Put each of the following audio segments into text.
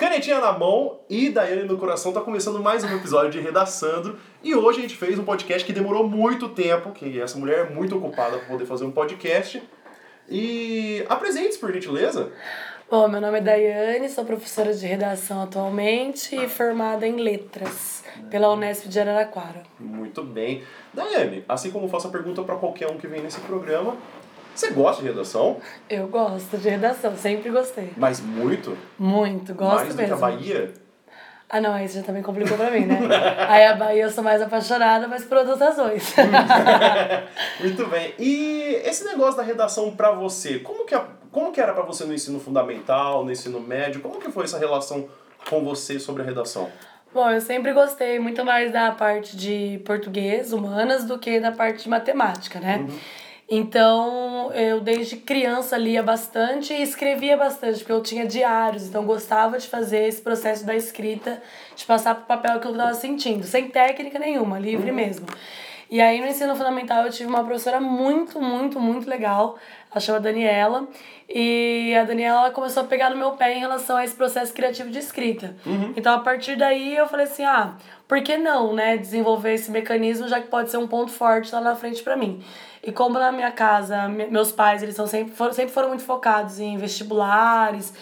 Canetinha na mão e Daiane no coração, tá começando mais um episódio de Redaçando. E hoje a gente fez um podcast que demorou muito tempo, que essa mulher é muito ocupada para poder fazer um podcast. E apresente-se, por gentileza. Bom, meu nome é Daiane, sou professora de redação atualmente e formada em letras pela Unesp de Araraquara. Muito bem. Daiane, assim como faço a pergunta para qualquer um que vem nesse programa, você gosta de redação? Eu gosto de redação, sempre gostei. Mas muito? Muito, gosto Mais mesmo. do que a Bahia? Ah, não, isso já também complicou pra mim, né? Aí a Bahia eu sou mais apaixonada, mas por outras razões. Muito bem. E esse negócio da redação pra você, como que, a, como que era pra você no ensino fundamental, no ensino médio? Como que foi essa relação com você sobre a redação? Bom, eu sempre gostei muito mais da parte de português, humanas, do que da parte de matemática, né? Então, eu desde criança lia bastante e escrevia bastante, porque eu tinha diários, então gostava de fazer esse processo da escrita, de passar papel o que eu estava sentindo, sem técnica nenhuma, livre mesmo. E aí no ensino fundamental eu tive uma professora muito, muito, muito legal, ela chama Daniela, e a Daniela ela começou a pegar no meu pé em relação a esse processo criativo de escrita. Então a partir daí eu falei assim, ah, por que não, né, desenvolver esse mecanismo, já que pode ser um ponto forte lá na frente para mim. E como na minha casa, me- meus pais, eles são sempre, foram, sempre foram muito focados em vestibulares,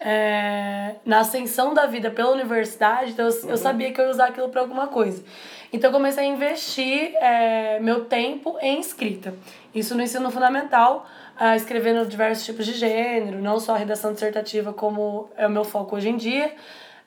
é, na ascensão da vida pela universidade, então eu, eu sabia que eu ia usar aquilo para alguma coisa. Então eu comecei a investir é, meu tempo em escrita. Isso no ensino fundamental, ah, escrevendo diversos tipos de gênero, não só a redação dissertativa como é o meu foco hoje em dia,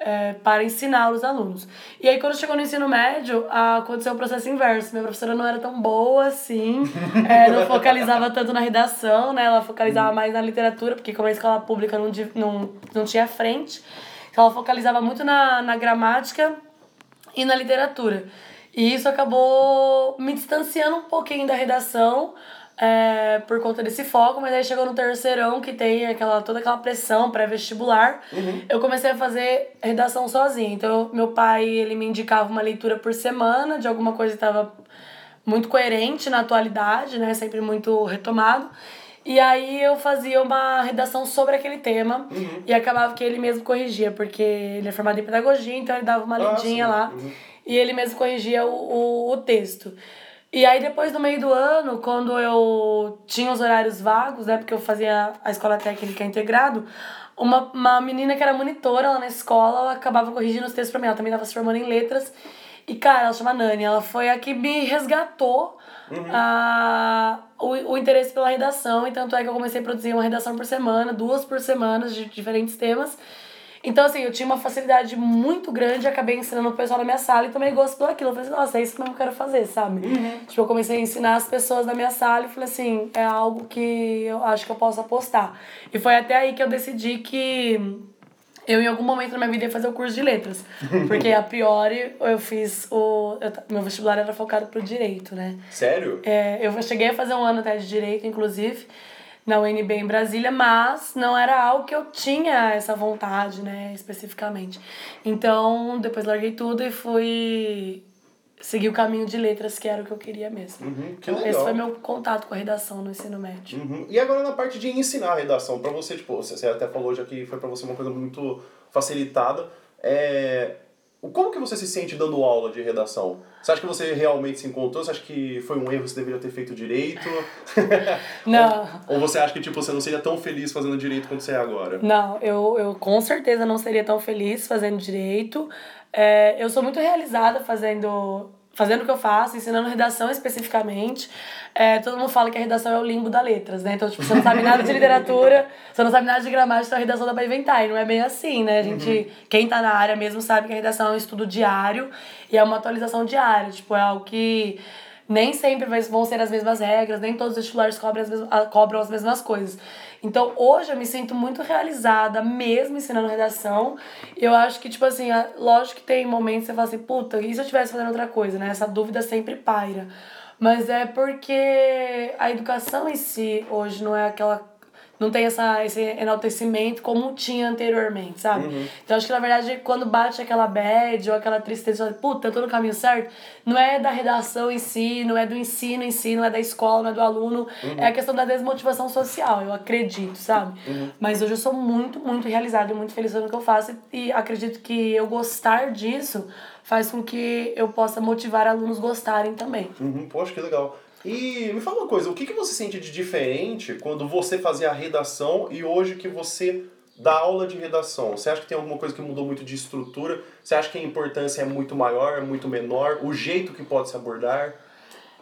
é, para ensinar os alunos. E aí quando chegou no ensino médio, aconteceu o processo inverso. Minha professora não era tão boa assim, é, não focalizava tanto na redação, né? Ela focalizava mais na literatura, porque como a escola pública não, não, não tinha frente, ela focalizava muito na, na gramática e na literatura. E isso acabou me distanciando um pouquinho da redação é, por conta desse foco, mas aí chegou no terceirão que tem aquela, toda aquela pressão pré-vestibular. Eu comecei a fazer redação sozinha. Então, meu pai ele me indicava uma leitura por semana de alguma coisa que estava muito coerente na atualidade, né? Sempre muito retomado. E aí eu fazia uma redação sobre aquele tema e acabava que ele mesmo corrigia, porque ele é formado em pedagogia, então ele dava uma Ah, lidinha sim. lá e ele mesmo corrigia o, o, o texto. E aí depois, no meio do ano, quando eu tinha os horários vagos, né, porque eu fazia a escola técnica integrado, uma, uma menina que era monitora lá na escola, ela acabava corrigindo os textos pra mim, ela também estava se formando em letras. E, cara, ela chama Nani, ela foi a que me resgatou a, o, o interesse pela redação, e tanto é que eu comecei a produzir uma redação por semana, duas por semana, de diferentes temas. Então, assim, eu tinha uma facilidade muito grande, acabei ensinando o pessoal na minha sala e tomei gosto por aquilo. Eu falei assim, nossa, é isso que eu quero fazer, sabe? Tipo, eu comecei a ensinar as pessoas da minha sala e falei assim, é algo que eu acho que eu posso apostar. E foi até aí que eu decidi que eu, em algum momento na minha vida, ia fazer o curso de letras. Porque, a priori, eu fiz o... eu meu vestibular era focado pro direito, né? Sério? É, eu cheguei a fazer um ano até de direito, inclusive, na UNB em Brasília, mas não era algo que eu tinha essa vontade, né, especificamente. Então, depois larguei tudo e fui seguir o caminho de letras, que era o que eu queria mesmo. Uhum, que Então, esse foi meu contato com a redação no ensino médio. Uhum. E agora na parte de ensinar a redação, pra você, tipo, você até falou já que foi pra você uma coisa muito facilitada. É... Como que você se sente dando aula de redação? Você acha que você realmente se encontrou? Você acha que foi um erro, você deveria ter feito direito? Não, Ou você acha que tipo, você não seria tão feliz fazendo direito quanto você é agora? Não, eu, eu com certeza não seria tão feliz fazendo direito. É, eu sou muito realizada fazendo, fazendo o que eu faço, ensinando redação especificamente. É, todo mundo fala que a redação é o limbo da letras, né? Então, tipo, você não sabe nada de literatura, você não sabe nada de gramática, então a redação dá pra inventar. E não é bem assim, né? A gente, quem tá na área mesmo sabe que a redação é um estudo diário e é uma atualização diária. Tipo, é algo que nem sempre vão ser as mesmas regras, nem todos os vestibulares cobram as, mesmas, cobram as mesmas coisas. Então, hoje eu me sinto muito realizada, mesmo ensinando redação. Eu acho que, tipo assim, ah, lógico que tem momentos que você fala assim, puta, e se eu estivesse fazendo outra coisa, né? Essa dúvida sempre paira. Mas é porque a educação em si, hoje, não é aquela não tem essa, esse enaltecimento como tinha anteriormente, sabe? Uhum. Então acho que na verdade quando bate aquela bad ou aquela tristeza, puta, eu tô no caminho certo, não é da redação em si, não é do ensino em si, não é da escola, não é do aluno, Uhum. é a questão da desmotivação social, eu acredito, sabe? Uhum. Mas hoje eu sou muito, muito realizada e muito feliz no que eu faço e acredito que eu gostar disso faz com que eu possa motivar alunos gostarem também. Uhum, poxa, que legal. E me fala uma coisa, o que, que você sente de diferente quando você fazia a redação e hoje que você dá aula de redação? Você acha que tem alguma coisa que mudou muito de estrutura? Você acha que a importância é muito maior, é muito menor? O jeito que pode se abordar?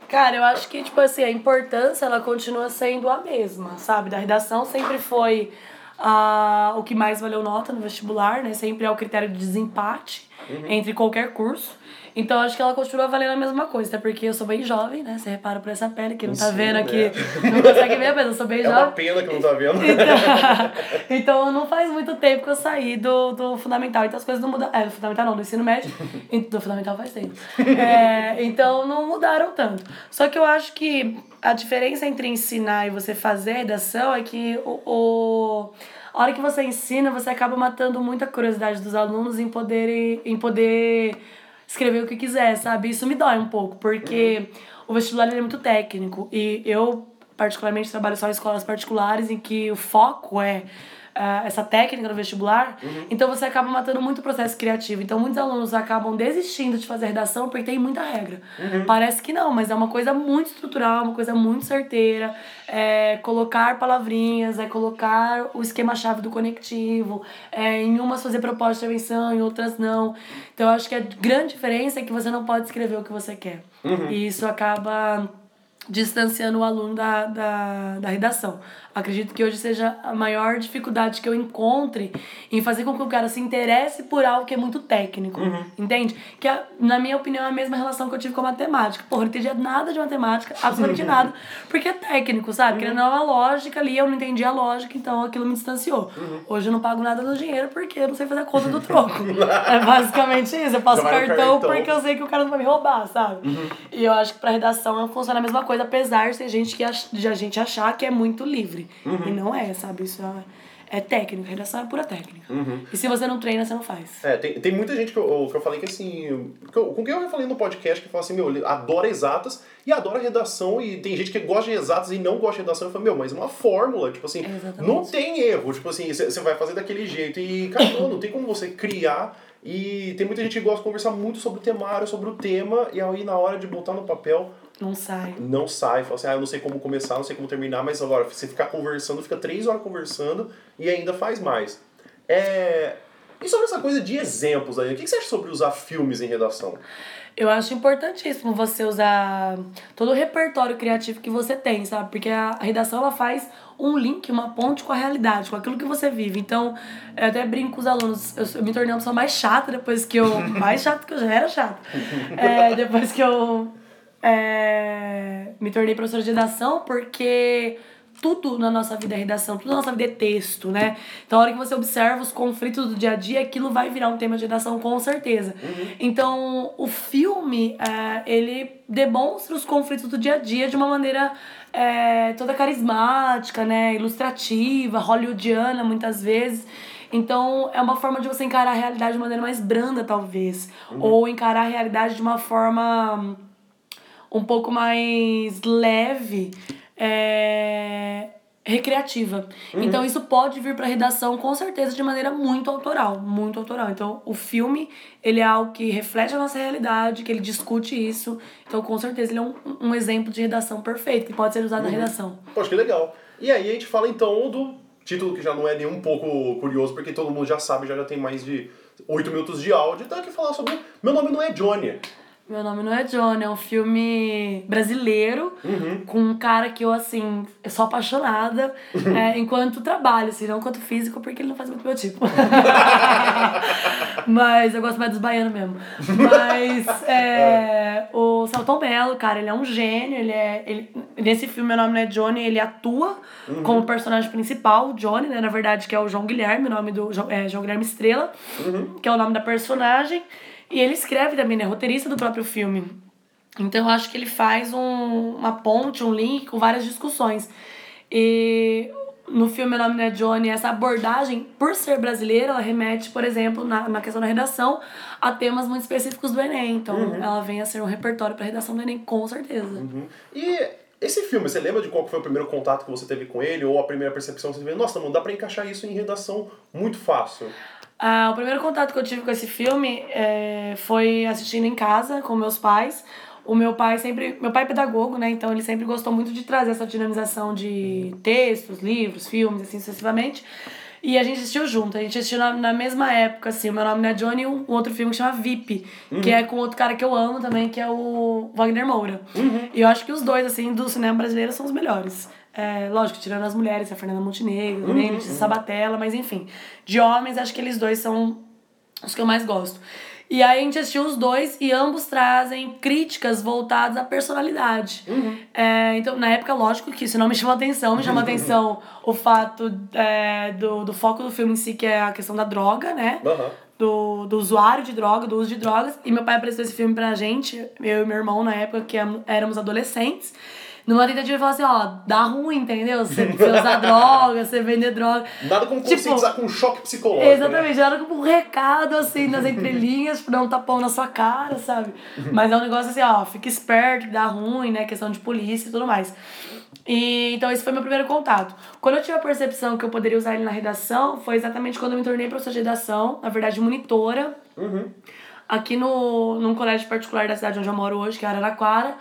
Cara, eu acho que, tipo assim, a importância, ela continua sendo a mesma, sabe? Da redação sempre foi ah, o que mais valeu nota no vestibular, né? Sempre é o critério de desempate entre qualquer curso. Então, acho que ela continua valendo a mesma coisa, até porque eu sou bem jovem, né? Você repara por essa pele, que não tá vendo né? aqui, não consegue ver, mas eu sou bem É uma jovem. pena que não tá vendo. Então, então não faz muito tempo que eu saí do, do fundamental. Então as coisas não mudaram. É, do fundamental não, do ensino médio. Do fundamental faz tempo. É, então não mudaram tanto. Só que eu acho que a diferença entre ensinar e você fazer a redação é que o, o a hora que você ensina, você acaba matando muita curiosidade dos alunos em poder, em poder escrever o que quiser, sabe? Isso me dói um pouco, porque o vestibular é muito técnico e eu particularmente trabalho só em escolas particulares em que o foco é ah, essa técnica no vestibular, então você acaba matando muito o processo criativo. Então muitos alunos acabam desistindo de fazer redação porque tem muita regra. Parece que não, mas é uma coisa muito estrutural, uma coisa muito certeira. É colocar palavrinhas, é colocar o esquema-chave do conectivo, é em umas fazer proposta de intervenção, em outras não. Então eu acho que a grande diferença é que você não pode escrever o que você quer. E isso acaba distanciando o aluno da, da, da redação. Acredito que hoje seja a maior dificuldade que eu encontre em fazer com que o cara se interesse por algo que é muito técnico. Entende? Que, é, na minha opinião, é a mesma relação que eu tive com a matemática. Porra, eu não entendia nada de matemática, absolutamente nada, porque é técnico, sabe? Porque não é uma lógica ali, eu não entendia a lógica, então aquilo me distanciou. Hoje eu não pago nada no dinheiro porque eu não sei fazer a conta do troco. é basicamente isso. Eu passo cartão cartão. porque eu sei que o cara não vai me roubar, sabe? E eu acho que pra redação funciona a mesma coisa, apesar de ter gente que de a gente achar que é muito livre. E não é, sabe? Isso é, é técnica, redação é pura técnica. E se você não treina, você não faz. É, tem, tem muita gente que eu, que eu falei que assim. que eu- com quem eu falei no podcast que fala assim, meu, adora exatas e adora redação, e tem gente que gosta de exatas e não gosta de redação. Eu falo, meu, mas uma fórmula, tipo assim, Exatamente. não tem erro. Tipo assim, você vai fazer daquele jeito. E, cara, não tem como você criar. E tem muita gente que gosta de conversar muito sobre o temário, sobre o tema, e aí na hora de botar no papel, Não sai. não sai. Fala assim, ah, eu não sei como começar, não sei como terminar, mas agora, você ficar conversando, fica três horas conversando e ainda faz mais. É... E sobre essa coisa de exemplos aí, o que você acha sobre usar filmes em redação? Eu acho importantíssimo você usar todo o repertório criativo que você tem, sabe? Porque a redação ela faz um link, uma ponte com a realidade, com aquilo que você vive. Então, eu até brinco com os alunos, eu, eu me tornei uma pessoa mais chata depois que eu. Mais chata que eu já era chata. É, depois que eu é, me tornei professora de redação, porque tudo na nossa vida é redação, tudo na nossa vida é texto, né? Então, a hora que você observa os conflitos do dia a dia, aquilo vai virar um tema de redação com certeza. Então, o filme, é, ele demonstra os conflitos do dia a dia de uma maneira é, toda carismática, né? Ilustrativa, hollywoodiana, muitas vezes. Então, é uma forma de você encarar a realidade de maneira mais branda, talvez. Ou encarar a realidade de uma forma um pouco mais leve, é, recreativa. Então isso pode vir para redação com certeza de maneira muito autoral, muito autoral. Então o filme, ele é algo que reflete a nossa realidade, que ele discute isso. Então com certeza ele é um, um exemplo de redação perfeito, que pode ser usado na redação. Poxa, que legal. E aí a gente fala então do título que já não é nem um pouco curioso, porque todo mundo já sabe, já, já tem mais de oito minutos de áudio, então aqui falar sobre Meu Nome Não É Johnny. Meu nome não é John, é um filme brasileiro com um cara que eu, assim, eu sou apaixonada é, enquanto trabalho, assim, não enquanto físico, porque ele não faz muito meu tipo. Mas eu gosto mais dos baianos mesmo. Mas é, o Salton Mello, cara, ele é um gênio, ele é. Ele, nesse filme, meu nome não é Johnny, ele atua como personagem principal, o Johnny, né? Na verdade, que é o João Guilherme, o nome do é, João Guilherme Estrela, que é o nome da personagem. E ele escreve também, né? Roteirista do próprio filme. Então eu acho que ele faz um, uma ponte, um link com várias discussões. E no filme Meu Nome Não é Johnny, essa abordagem, por ser brasileira, ela remete, por exemplo, na, na questão da redação, a temas muito específicos do Enem. Então, uhum. ela vem a ser um repertório para redação do Enem, com certeza. Uhum. E esse filme, você lembra de qual foi o primeiro contato que você teve com ele? Ou a primeira percepção que você teve? Nossa, não dá pra encaixar isso em redação muito fácil. Ah, o primeiro contato que eu tive com esse filme é, foi assistindo em casa com meus pais. O meu pai sempre. Meu pai é pedagogo, né? Então ele sempre gostou muito de trazer essa dinamização de textos, livros, filmes, assim sucessivamente. E a gente assistiu junto. A gente assistiu na, na mesma época, assim. O meu nome não é Johnny e um, um outro filme que chama VIP, uhum. que é com outro cara que eu amo também, que é o Wagner Moura. Uhum. E eu acho que os dois, assim, do cinema brasileiro são os melhores. É, lógico, tirando as mulheres, a Fernanda Montenegro, uhum. a Sabatella, mas enfim. De homens, acho que eles dois são os que eu mais gosto. E aí a gente assistiu os dois e ambos trazem críticas voltadas à personalidade. Uhum. É, então, na época, lógico que isso não me chamou atenção, me chamou atenção o fato é, do, do foco do filme em si, que é a questão da droga, né? Uhum. Do, do usuário de droga, do uso de drogas. E meu pai apresentou esse filme pra gente, eu e meu irmão, na época, que éramos adolescentes numa tentativa de falar assim, ó, dá ruim, entendeu? Você, você usar droga, você vender droga. Nada como tipo, conscientizar com um choque psicológico. Né? Exatamente, né? nada como um recado, assim, nas entrelinhas, pra dar um tapão na sua cara, sabe? Mas é um negócio assim, ó, fica esperto, dá ruim, né? Questão de polícia e tudo mais. E, então, esse foi meu primeiro contato. Quando eu tive a percepção que eu poderia usar ele na redação, foi exatamente quando eu me tornei professora de redação, na verdade, monitora. Uhum. Aqui no, num colégio particular da cidade onde eu moro hoje, que é Araraquara.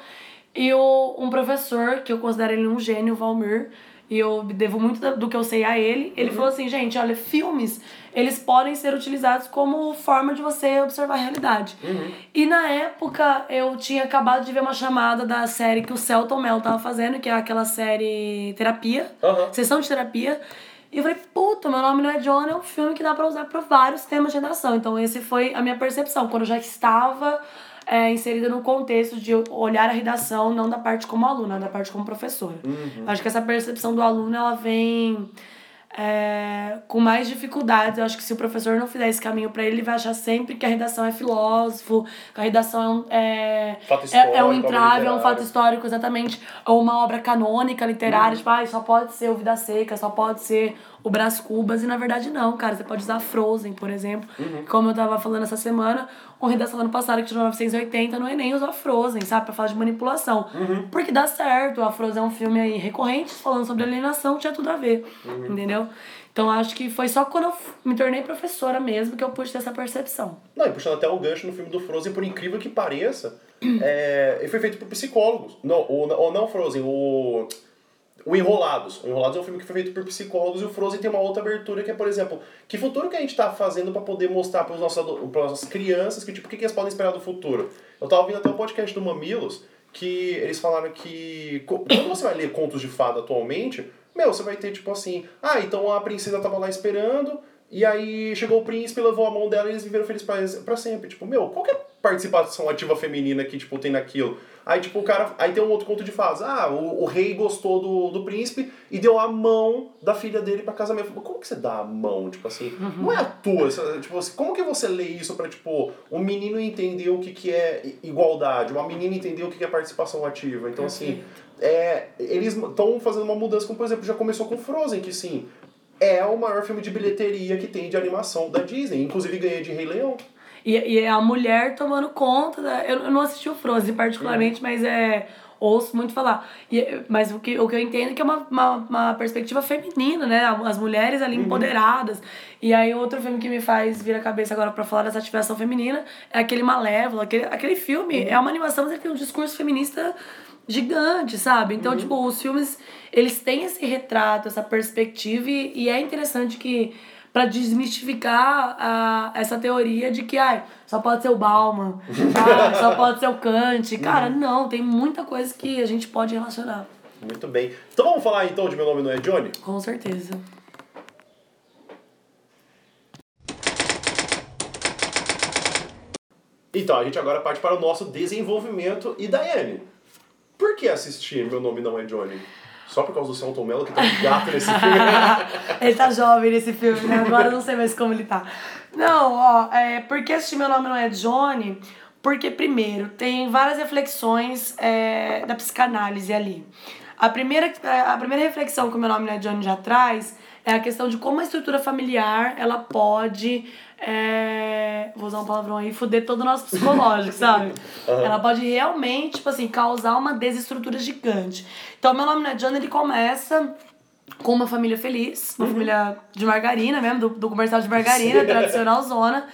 E o, um professor, que eu considero ele um gênio, Valmir, e eu devo muito do que eu sei a ele, ele uhum. falou assim, gente, olha, filmes, eles podem ser utilizados como forma de você observar a realidade. Uhum. E na época, eu tinha acabado de ver uma chamada da série que o Celton Mel tava fazendo, que é aquela série Terapia, uhum. Sessão de Terapia, e eu falei, puta, meu nome não é John, é um filme que dá para usar para vários temas de redação. Então, esse foi a minha percepção. Quando eu já estava é, inserida no contexto de olhar a redação não da parte como aluna, da parte como professora. Uhum. Acho que essa percepção do aluno ela vem é, com mais dificuldades. Eu acho que se o professor não fizer esse caminho para ele, ele vai achar sempre que a redação é filósofo, que a redação é, é, é um entrave, é um fato histórico, exatamente, ou uma obra canônica, literária, uhum. tipo, ah, só pode ser o Vida Seca, só pode ser o Brás Cubas, e na verdade não, cara. Você pode usar Frozen, por exemplo. Uhum. Como eu tava falando essa semana, uma redação ano passado que tirou 980 no Enem usou Frozen, sabe? Pra falar de manipulação. Uhum. Porque dá certo. A Frozen é um filme aí recorrente, falando sobre alienação, tinha tudo a ver. Uhum. Entendeu? Então acho que foi só quando eu me tornei professora mesmo que eu pude ter essa percepção. Não, e puxando até o gancho no filme do Frozen, por incrível que pareça, é, ele foi feito por psicólogos. Não, ou, ou não Frozen, o o Enrolados. O Enrolados é um filme que foi feito por psicólogos e o Frozen tem uma outra abertura que é, por exemplo, que futuro que a gente está fazendo para poder mostrar para as nossas crianças que tipo, o que, que eles podem esperar do futuro. Eu estava ouvindo até um podcast do Mamilos que eles falaram que quando você vai ler contos de fada atualmente, meu, você vai ter tipo assim, ah, então a princesa tava lá esperando, e aí chegou o príncipe, levou a mão dela e eles viveram felizes para sempre. Tipo, meu, qual que é a participação ativa feminina que, tipo, tem naquilo? Aí, tipo, o cara. Aí tem um outro conto de fadas. Ah, o, o rei gostou do, do príncipe e deu a mão da filha dele pra casamento. Como que você dá a mão? Tipo assim, uhum. não é a tua. Tipo assim, como que você lê isso pra, tipo, um menino entender o que, que é igualdade, uma menina entender o que, que é participação ativa? Então, assim, é, eles estão fazendo uma mudança, como por exemplo, já começou com Frozen, que sim, é o maior filme de bilheteria que tem de animação da Disney. Inclusive ganhei de Rei Leão. E, e é a mulher tomando conta da. Eu, eu não assisti o Frozen particularmente, mas é. Ouço muito falar. E, mas o que, o que eu entendo é que é uma, uma, uma perspectiva feminina, né? As mulheres ali uhum. empoderadas. E aí, outro filme que me faz vir a cabeça agora para falar dessa ativação feminina é aquele Malévola. Aquele, aquele filme uhum. é uma animação, mas ele tem um discurso feminista gigante, sabe? Então, uhum. tipo, os filmes, eles têm esse retrato, essa perspectiva, e, e é interessante que para desmistificar a, essa teoria de que ai, só pode ser o Bauman, só pode ser o Kant. Cara, uhum. não, tem muita coisa que a gente pode relacionar. Muito bem. Então vamos falar então de Meu Nome Não É Johnny? Com certeza. Então, a gente agora parte para o nosso desenvolvimento. E Daiane, por que assistir Meu Nome Não É Johnny? Só por causa do Celton Mello, que tá um gato nesse filme. ele tá jovem nesse filme, né? Agora eu não sei mais como ele tá. Não, ó, é, porque assistir Meu Nome Não É Johnny? Porque, primeiro, tem várias reflexões é, da psicanálise ali. A primeira, a primeira reflexão que o meu nome é Johnny já traz é a questão de como a estrutura familiar ela pode é, vou usar um palavrão aí, fuder todo o nosso psicológico, sabe? Uhum. Ela pode realmente, tipo assim, causar uma desestrutura gigante. Então, meu nome não é John, ele começa com uma família feliz, uma uhum. família de margarina mesmo, do, do comercial de margarina, tradicional zona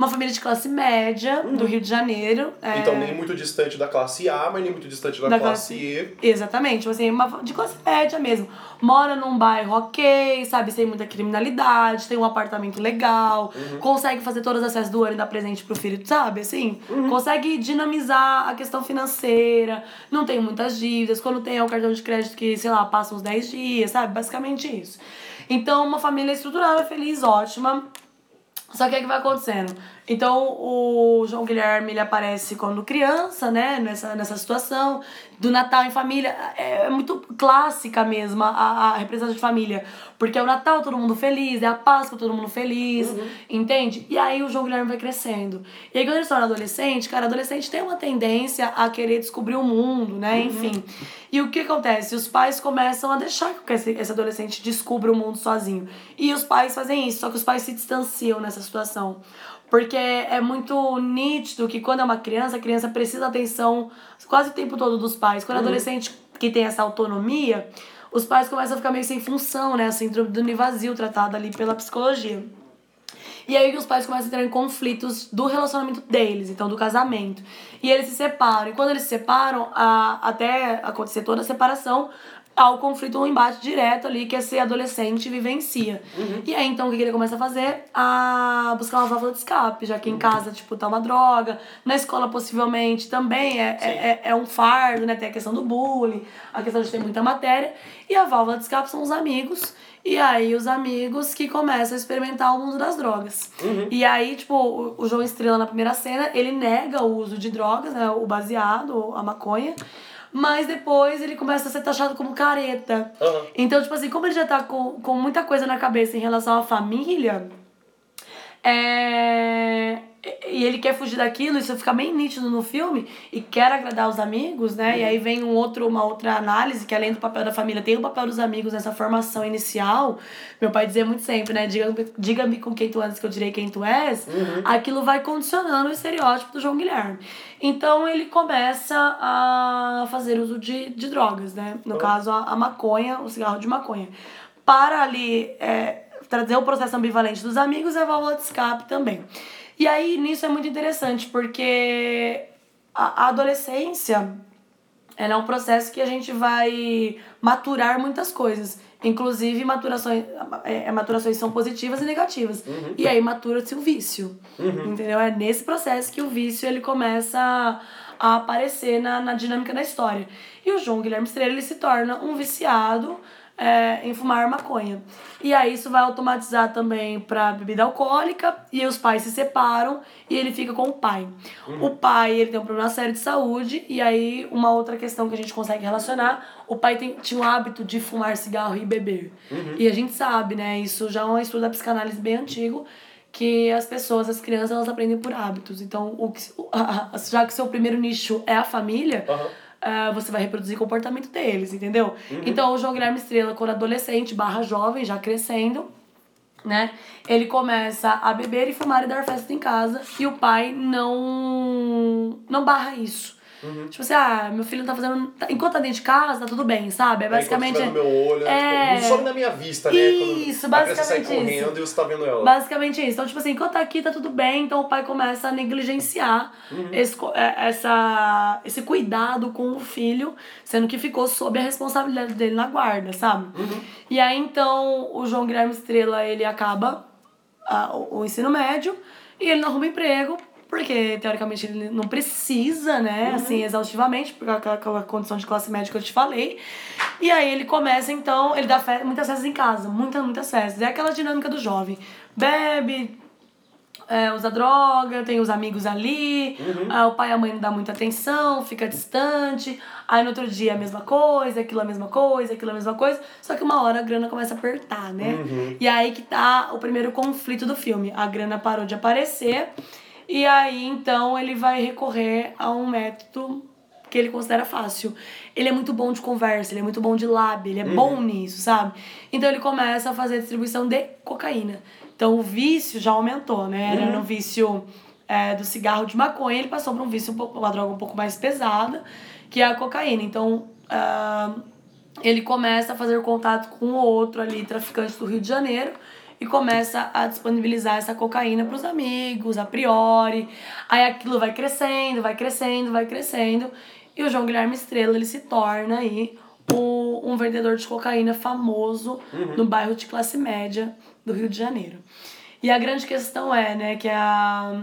uma família de classe média uhum. do Rio de Janeiro. É... Então, nem muito distante da classe A, mas nem muito distante da, da classe, classe E. Exatamente, tipo assim, uma, de classe média mesmo. Mora num bairro ok, sabe, sem muita criminalidade, tem um apartamento legal, uhum. consegue fazer todas as festas do ano e dar presente pro filho, sabe, assim? Uhum. Consegue dinamizar a questão financeira, não tem muitas dívidas, quando tem é um cartão de crédito que, sei lá, passa uns 10 dias, sabe? Basicamente isso. Então, uma família estruturada, feliz, ótima só que o que vai acontecendo? Então o João Guilherme ele aparece quando criança, né? Nessa, nessa situação do Natal em família. É, é muito clássica mesmo a, a representação de família. Porque é o Natal, todo mundo feliz, é a Páscoa, todo mundo feliz, uhum. entende? E aí o João Guilherme vai crescendo. E aí quando ele se torna adolescente, cara, adolescente tem uma tendência a querer descobrir o mundo, né? Uhum. Enfim. E o que acontece? Os pais começam a deixar que esse, esse adolescente descubra o mundo sozinho. E os pais fazem isso, só que os pais se distanciam nessa situação. Porque é muito nítido que quando é uma criança, a criança precisa atenção quase o tempo todo dos pais. Quando é uhum. adolescente que tem essa autonomia, os pais começam a ficar meio sem função, né? A síndrome do vazio tratada ali pela psicologia. E aí os pais começam a entrar em conflitos do relacionamento deles, então do casamento. E eles se separam. E quando eles se separam, a, até acontecer toda a separação, ao conflito, um embate direto ali que esse adolescente vivencia. Uhum. E aí, então, o que ele começa a fazer? A buscar uma válvula de escape, já que em casa, tipo, tá uma droga, na escola, possivelmente, também é, é, é, é, um fardo, né? Tem a questão do bullying, a questão de ter muita matéria. E a válvula de escape são os amigos. E aí, os amigos que começam a experimentar o mundo das drogas. Uhum. E aí, tipo, o, o João Estrela, na primeira cena, ele nega o uso de drogas, né? O baseado, a maconha mas depois ele começa a ser taxado como careta. Uhum. Então, tipo assim, como ele já tá com, com muita coisa na cabeça em relação à família, é e ele quer fugir daquilo, isso fica bem nítido no filme, e quer agradar os amigos, né? E aí vem um outro, uma outra análise, que além do papel da família, tem o papel dos amigos nessa formação inicial. Meu pai dizia muito sempre, né? Diga-me diga com quem tu és, que eu direi quem tu és. Uhum. Aquilo vai condicionando o estereótipo do João Guilherme. Então ele começa a fazer uso de, de drogas, né? No caso, a, a maconha, o cigarro de maconha. Para ali é, trazer o processo ambivalente dos amigos e a válvula de escape também. E aí, nisso é muito interessante, porque a, a adolescência ela é um processo que a gente vai maturar muitas coisas. Inclusive, maturações, é, é maturações são positivas e negativas. Uhum. E aí matura-se o vício. Uhum. Entendeu? É nesse processo que o vício ele começa a, a aparecer na, na dinâmica da história. E o João Guilherme Estrela ele se torna um viciado é, em fumar maconha. E aí isso vai automatizar também para bebida alcoólica e os pais se separam e ele fica com o pai. O pai ele tem um problema sério de saúde e aí uma outra questão que a gente consegue relacionar, o pai tem, tinha o hábito de fumar cigarro e beber. Uhum. E a gente sabe, né, isso já é um estudo da psicanálise bem antigo, que as pessoas, as crianças, elas aprendem por hábitos. Então, o que, já que seu primeiro nicho é a família, uhum uh, você vai reproduzir o comportamento deles, entendeu? Uhum. Então, o João Guilherme Estrela, quando adolescente, barra jovem, já crescendo, né? Ele começa a beber e fumar e dar festa em casa e o pai não não barra isso. Uhum. Tipo assim, ah, meu filho não tá fazendo. Tá, enquanto tá dentro de casa, tá tudo bem, sabe? É basicamente. É, no meu olho, é... Tipo, não some na minha vista, né? Isso, Quando basicamente. A sai correndo e você tá vendo ela. Basicamente isso. Então, tipo assim, enquanto tá aqui, tá tudo bem. Então o pai começa a negligenciar uhum. esse, é, essa, esse cuidado com o filho, sendo que ficou sob a responsabilidade dele na guarda, sabe? Uhum. E aí então o João Guilherme Estrela ele acaba a, o, o ensino médio e ele não arruma emprego porque teoricamente ele não precisa, né, uhum. assim, exaustivamente, por aquela, aquela condição de classe média que eu te falei. E aí ele começa, então, ele dá fe muitas festas em casa, muitas, muitas festas. É aquela dinâmica do jovem. Bebe, é, usa droga, tem os amigos ali, uhum. aí o pai e a mãe não dá muita atenção, fica distante, aí no outro dia a mesma coisa, aquilo a mesma coisa, aquilo a mesma coisa, só que uma hora a grana começa a apertar, né? Uhum. E aí que tá o primeiro conflito do filme. A grana parou de aparecer e aí, então, ele vai recorrer a um método que ele considera fácil. Ele é muito bom de conversa, ele é muito bom de lábio, ele é bom nisso, sabe? Então ele começa a fazer a distribuição de cocaína. Então o vício já aumentou, né? Era no vício é, do cigarro de maconha, ele passou para um vício, um uma droga um pouco mais pesada, que é a cocaína. Então ah, ele começa a fazer contato com outro ali, traficante do Rio de Janeiro, e começa a disponibilizar essa cocaína para os amigos, a priori. Aí aquilo vai crescendo, vai crescendo, vai crescendo. E o João Guilherme Estrela, ele se torna aí o, um vendedor de cocaína famoso no bairro de classe média do Rio de Janeiro. E a grande questão é, né, que a,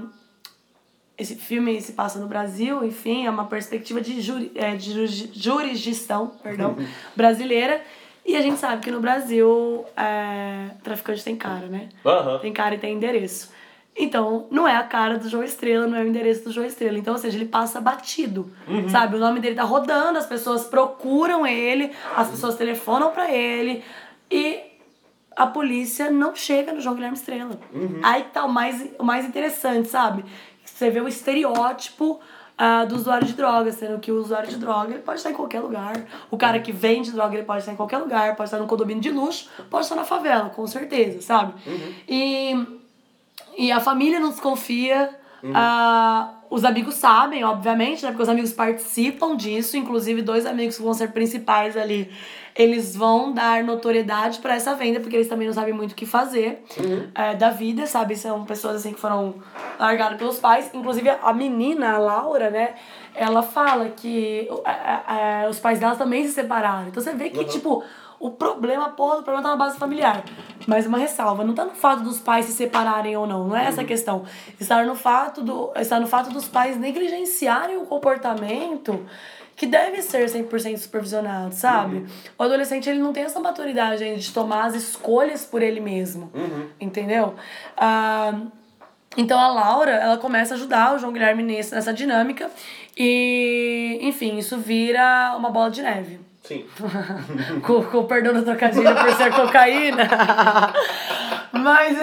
esse filme se passa no Brasil, enfim, é uma perspectiva de, juri, é, de juri- jurisdição perdão, brasileira. E a gente sabe que no Brasil, é, traficante tem cara, né? Aham. Tem cara e tem endereço. Então, não é a cara do João Estrela, não é o endereço do João Estrela. Então, ou seja, ele passa batido, sabe? O nome dele tá rodando, as pessoas procuram ele, as pessoas telefonam pra ele e a polícia não chega no João Guilherme Estrela. Aí que tá o mais, o mais interessante, sabe? Você vê o estereótipo ah, do usuário de droga, sendo que o usuário de droga ele pode estar em qualquer lugar. O cara que vende droga ele pode estar em qualquer lugar, pode estar num condomínio de luxo, pode estar na favela, com certeza, sabe? E e a família não desconfia. ah, os amigos sabem, obviamente, né? Porque os amigos participam disso. Inclusive, dois amigos que vão ser principais ali, eles vão dar notoriedade para essa venda, porque eles também não sabem muito o que fazer eh, da vida, sabe? São pessoas assim que foram largadas pelos pais. Inclusive, a menina, a Laura, né? Ela fala que eh, eh, os pais dela também se separaram. Então você vê que, tipo, o problema, porra, o problema tá na base familiar. Mas uma ressalva, não tá no fato dos pais se separarem ou não, não é essa a questão. Está no fato, do, está no fato dos pais negligenciarem o comportamento que deve ser 100% supervisionado, sabe? O adolescente, ele não tem essa maturidade ainda de tomar as escolhas por ele mesmo, entendeu? Ah, então a Laura, ela começa a ajudar o João Guilherme nesse, nessa dinâmica e, enfim, isso vira uma bola de neve Sim. com, com o perdão do trocadilho por ser cocaína. Mas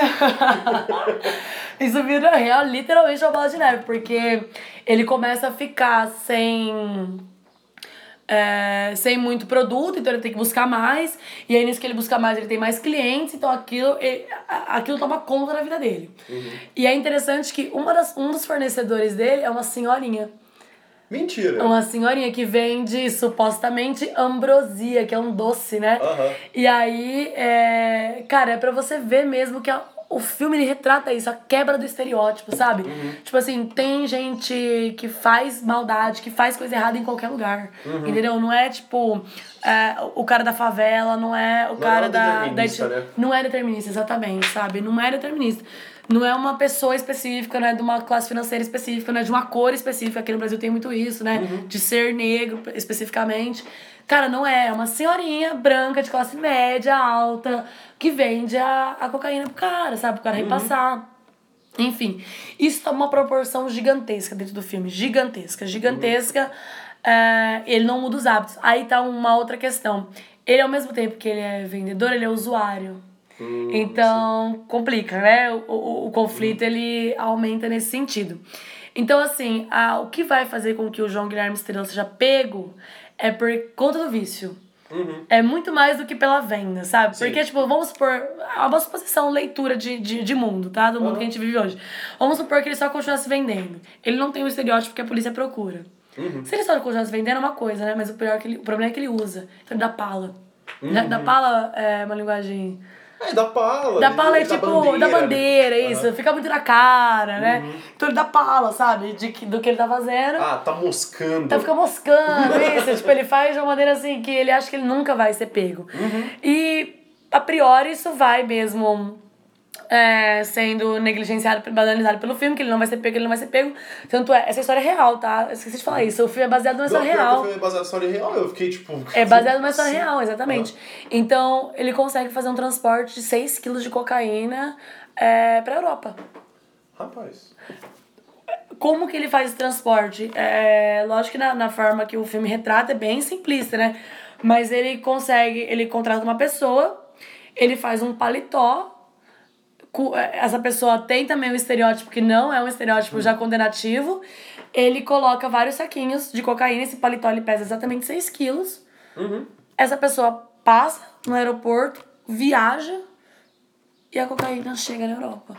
isso vira real, literalmente uma bola de neve, porque ele começa a ficar sem. é, sem muito produto, então ele tem que buscar mais, e aí nisso que ele busca mais, ele tem mais clientes, então aquilo, ele- aquilo toma conta da vida dele. E é interessante que uma das, um dos fornecedores dele é uma senhorinha. Mentira. Uma senhorinha que vende supostamente ambrosia, que é um doce, né? Aham. E aí, é... cara, é pra você ver mesmo que a- o filme ele retrata isso, a quebra do estereótipo, sabe? Tipo assim, tem gente que faz maldade, que faz coisa errada em qualquer lugar. Entendeu? Não é tipo é, o cara da favela, não é o Não cara é da. da né? Não é determinista, exatamente, sabe? Não é determinista. Não é uma pessoa específica, não é de uma classe financeira específica, não é de uma cor específica. Aqui no Brasil tem muito isso, né? Uhum. De ser negro especificamente. Cara, não é. É uma senhorinha branca de classe média, alta, que vende a, a cocaína pro cara, sabe? Pro cara Uhum. repassar. Enfim, isso toma uma proporção gigantesca dentro do filme. Gigantesca, gigantesca. É, ele não muda os hábitos. Aí tá uma outra questão. Ele, ao mesmo tempo que ele é vendedor, ele é usuário. Hum, então, complica, né? O, o, o conflito, ele aumenta nesse sentido. Então, assim, a, o que vai fazer com que o João Guilherme Estrela seja pego é por conta do vício. É muito mais do que pela venda, sabe? Sim. Porque, tipo, vamos supor, é uma suposição, leitura de, de, de mundo, tá? Do mundo que a gente vive hoje. Vamos supor que ele só continuasse vendendo. Ele não tem o estereótipo que a polícia procura. Se ele só continuasse vendendo é uma coisa, né? Mas o, pior é que ele, o problema é que ele usa. Então ele dá pala. Né? Dá pala é uma linguagem... É, da pala. Da pala é da tipo, bandeira, da né? bandeira, isso. Aham. Uhum. Fica muito na cara, né? Então ele dá pala, sabe? De, do que ele tá fazendo. Ah, tá moscando. Tá fica moscando, isso. tipo, ele faz de uma maneira assim que ele acha que ele nunca vai ser pego. Uhum. E, a priori, isso vai mesmo é, sendo negligenciado, banalizado pelo filme, que ele não vai ser pego, ele não vai ser pego. Tanto é, essa história é real, tá? Eu esqueci de falar isso. O filme é baseado numa história real. o filme é baseado na história real, eu fiquei tipo. É baseado numa história real, exatamente. Então, ele consegue fazer um transporte de 6 quilos de cocaína é, pra Europa. Rapaz. Como que ele faz esse transporte? É, lógico que na, na forma que o filme retrata é bem simplista, né? Mas ele consegue, ele contrata uma pessoa, ele faz um paletó, essa pessoa tem também um estereótipo que não é um estereótipo já condenativo, ele coloca vários saquinhos de cocaína. Esse paletó ele pesa exatamente 6 quilos. Uhum. Essa pessoa passa no aeroporto, viaja e a cocaína chega na Europa.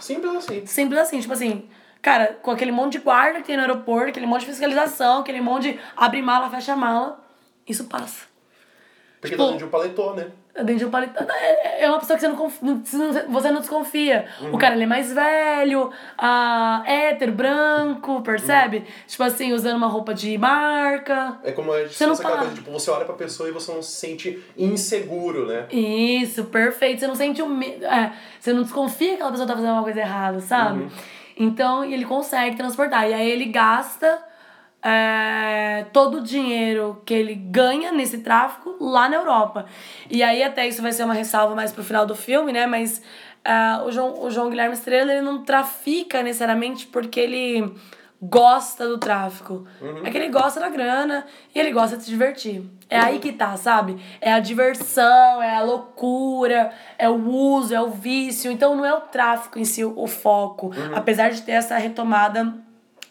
Simples assim. Simples assim, tipo assim, cara, com aquele monte de guarda que tem no aeroporto, aquele monte de fiscalização, aquele monte de abre mala, fecha mala, isso passa. Porque Tipo- tá dentro de um paletó, né? Dentro de um paletó. É é uma pessoa que você não, conf- não- você não desconfia. O cara ele é mais velho, ah, hétero, branco, percebe? Tipo assim, usando uma roupa de marca. É como a gente Você não aquela coisa, tipo, você olha pra pessoa e você não se sente inseguro, né? Isso, perfeito. Você não sente o medo. É, você não desconfia que aquela pessoa tá fazendo uma coisa errada, sabe? Então, e ele consegue transportar. E aí ele gasta é, todo o dinheiro que ele ganha nesse tráfico lá na Europa. E aí até isso vai ser uma ressalva mais pro final do filme, né? Mas ah, o, João, o João Guilherme Estrela, ele não trafica necessariamente porque ele gosta do tráfico. É que ele gosta da grana e ele gosta de se divertir. É aí que tá, sabe? É a diversão, é a loucura, é o uso, é o vício. Então não é o tráfico em si o, o foco. Apesar de ter essa retomada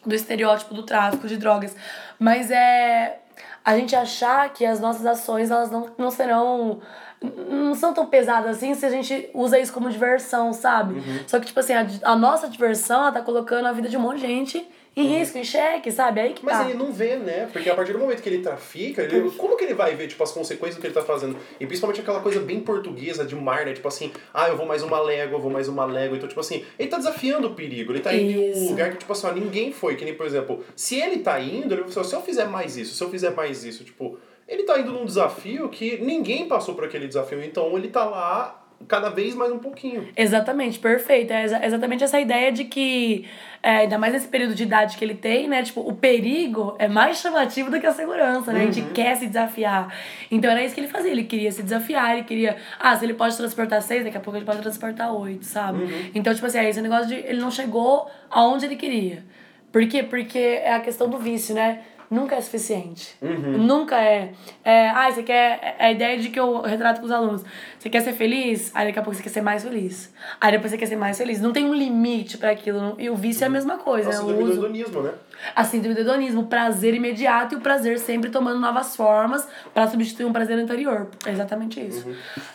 do estereótipo do tráfico de drogas. Mas é a gente achar que as nossas ações elas não, não serão não são tão pesadas assim se a gente usa isso como diversão, sabe? Só que, tipo assim, a, a nossa diversão, ela tá colocando a vida de um monte de gente em risco, em xeque, sabe? Aí que Mas tá. ele não vê, né? Porque a partir do momento que ele trafica, ele, como que ele vai ver, tipo, as consequências do que ele tá fazendo? E principalmente aquela coisa bem portuguesa de mar, né? Tipo assim, ah, eu vou mais uma légua, eu vou mais uma légua. Então, tipo assim, ele tá desafiando o perigo. Ele tá indo em um lugar que, tipo assim, ó, ninguém foi. Que nem, por exemplo, se ele tá indo, ele vai falar, se eu fizer mais isso, se eu fizer mais isso, tipo... Ele tá indo num desafio que ninguém passou por aquele desafio. Então, ele tá lá cada vez mais um pouquinho. Exatamente, perfeito. É exa- exatamente essa ideia de que, é, ainda mais nesse período de idade que ele tem, né? Tipo, o perigo é mais chamativo do que a segurança, né? A gente quer se desafiar. Então era isso que ele fazia. Ele queria se desafiar, ele queria. Ah, se ele pode transportar seis, daqui a pouco ele pode transportar oito, sabe? Então, tipo assim, é esse negócio de. Ele não chegou aonde ele queria. Por quê? Porque é a questão do vício, né? Nunca é suficiente. Nunca é. é. Ah, você quer. É a ideia de que eu retrato com os alunos. Você quer ser feliz? Aí daqui a pouco você quer ser mais feliz. Aí depois você quer ser mais feliz. Não tem um limite pra aquilo. E o vício é a mesma coisa. O o síndrome do hedonismo, né? A síndrome do hedonismo, o prazer imediato e o prazer sempre tomando novas formas pra substituir um prazer anterior. É exatamente isso.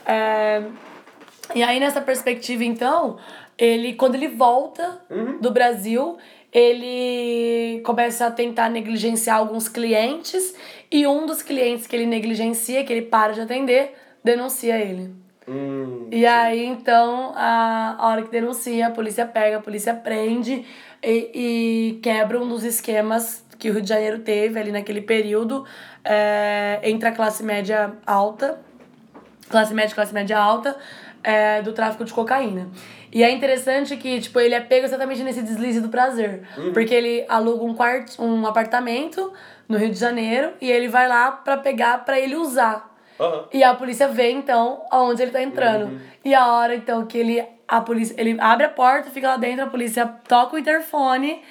É, E aí, nessa perspectiva, então, ele, quando ele volta do Brasil, ele começa a tentar negligenciar alguns clientes e um dos clientes que ele negligencia, que ele para de atender, denuncia ele. Hum, E aí, então, a, a hora que denuncia, a polícia pega, a polícia prende e, e quebra um dos esquemas que o Rio de Janeiro teve ali naquele período é, entre a classe média alta, classe média e classe média alta, é, do tráfico de cocaína. E é interessante que, tipo, ele é pego exatamente nesse deslize do prazer. Porque ele aluga um, quarto, um apartamento no Rio de Janeiro e ele vai lá pra pegar pra ele usar. aham. E a polícia vê, então, aonde ele tá entrando. E a hora, então, que ele. A polícia. Ele abre a porta, fica lá dentro, a polícia toca o interfone,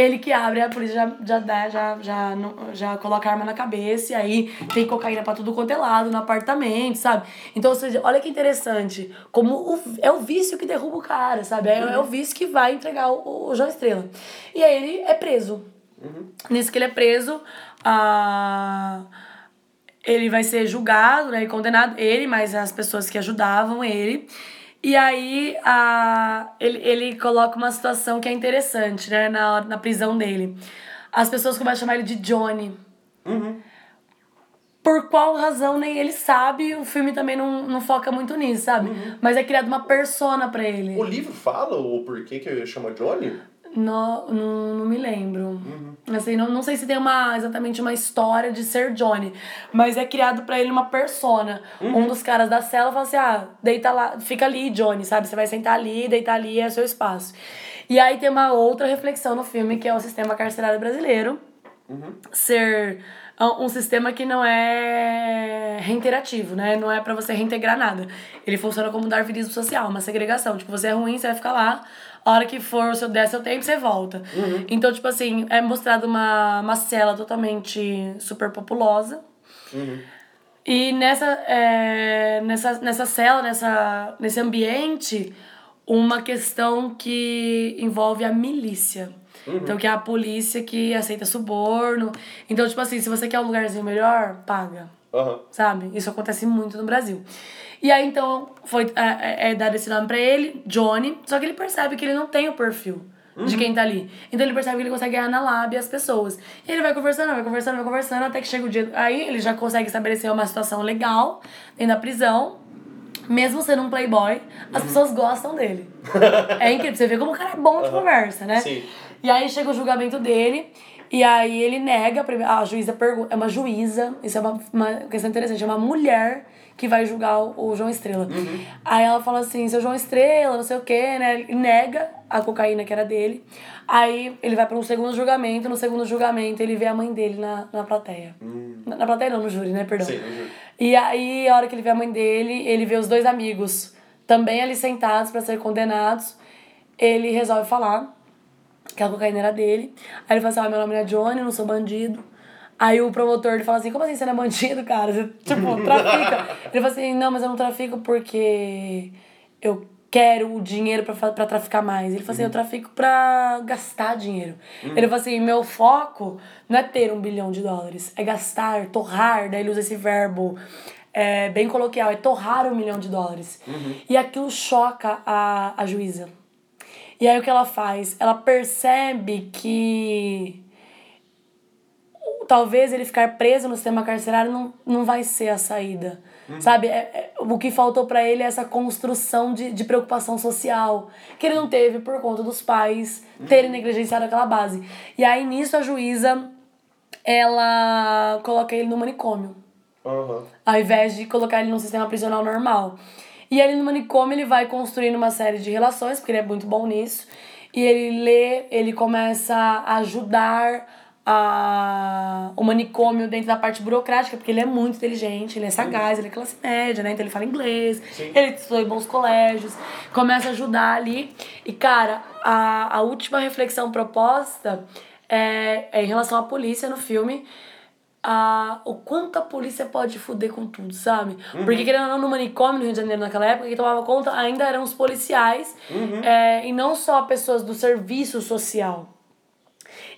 ele que abre, a polícia já, já, dá, já, já, não- já coloca a arma na cabeça, e aí tem cocaína pra tudo quanto é lado, no apartamento, sabe? Então, ou seja, olha que interessante. Como o, é o vício que derruba o cara, sabe? É, é o vício que vai entregar o, o João Estrela. E aí ele é preso. Nisso que ele é preso, a ele vai ser julgado né, e condenado, ele, mas as pessoas que ajudavam ele. E aí a, ele, ele coloca uma situação que é interessante né, na, na prisão dele. As pessoas começam a chamar ele de Johnny. Por qual razão nem ele sabe, o filme também não, não foca muito nisso, sabe? Mas é criado uma persona pra ele. O livro fala o porquê que chama Johnny? No, não, não me lembro. Assim, não, não sei se tem uma, exatamente uma história de ser Johnny, mas é criado pra ele uma persona. Um dos caras da cela fala assim: ah, deita lá, fica ali, Johnny, sabe? Você vai sentar ali, deitar ali, é seu espaço. E aí tem uma outra reflexão no filme, que é o sistema carcerário brasileiro ser um um sistema que não é reiterativo, né? Não é pra você reintegrar nada. Ele funciona como um darwinismo social, uma segregação. Tipo, você é ruim, você vai ficar lá. A hora que for o seu, der seu tempo, você volta. Então, tipo assim, é mostrado uma, uma cela totalmente super populosa. E nessa, é, nessa, nessa cela, nessa, nesse ambiente, uma questão que envolve a milícia. Então, que é a polícia que aceita suborno. Então, tipo assim, se você quer um lugarzinho melhor, paga. Aham. Sabe? Isso acontece muito no Brasil. E aí, então, foi é, é, é dado esse nome pra ele, Johnny. Só que ele percebe que ele não tem o perfil de quem tá ali. Então, ele percebe que ele consegue ganhar na lábia as pessoas. E ele vai conversando, vai conversando, vai conversando, até que chega o dia... Aí, ele já consegue estabelecer uma situação legal dentro da prisão. Mesmo sendo um playboy, as pessoas gostam dele. é incrível. Você vê como o cara é bom de conversa, né? Sim. E aí chega o julgamento dele, e aí ele nega, a juíza pergunta, é uma juíza, isso é uma, uma questão interessante, é uma mulher que vai julgar o, o João Estrela. Aí ela fala assim, seu João Estrela, não sei o quê, né? Ele nega a cocaína que era dele. Aí ele vai para um segundo julgamento, no segundo julgamento ele vê a mãe dele na, na plateia. Na, na plateia não, no júri, né? Perdão. Sim, no júri. E aí, a hora que ele vê a mãe dele, ele vê os dois amigos também ali sentados para ser condenados. Ele resolve falar que a cocaína era dele. Aí ele fala assim: ah, meu nome é Johnny, não sou bandido. Aí o promotor ele fala assim: como assim você não é bandido, cara? Você, tipo, trafica. ele fala assim: não, mas eu não trafico porque eu quero o dinheiro pra traficar mais. Ele fala assim: eu trafico pra gastar dinheiro. Ele fala assim: meu foco não é ter um bilhão de dólares, é gastar, torrar. Daí ele usa esse verbo. É, bem coloquial, é torrar um milhão de dólares. E aquilo choca a, a juíza. E aí o que ela faz? Ela percebe que talvez ele ficar preso no sistema carcerário não, não vai ser a saída. Sabe? É- é- o que faltou pra ele é essa construção de, de preocupação social que ele não teve por conta dos pais terem negligenciado aquela base. E aí nisso a juíza ela coloca ele no manicômio Aham. ao invés de colocar ele num sistema prisional normal. E ali no manicômio ele vai construindo uma série de relações, porque ele é muito bom nisso. E ele lê, ele começa a ajudar a, o manicômio dentro da parte burocrática, porque ele é muito inteligente, ele é sagaz, ele é classe média, né? Então ele fala inglês, Sim. ele estudou em bons colégios, começa a ajudar ali. E, cara, a, a última reflexão proposta é, é em relação à polícia no filme a, o quanto a polícia pode fuder com tudo, sabe? Porque querendo ou não, no manicômio no Rio de Janeiro naquela época, quem tomava conta ainda eram os policiais é, e não só pessoas do serviço social.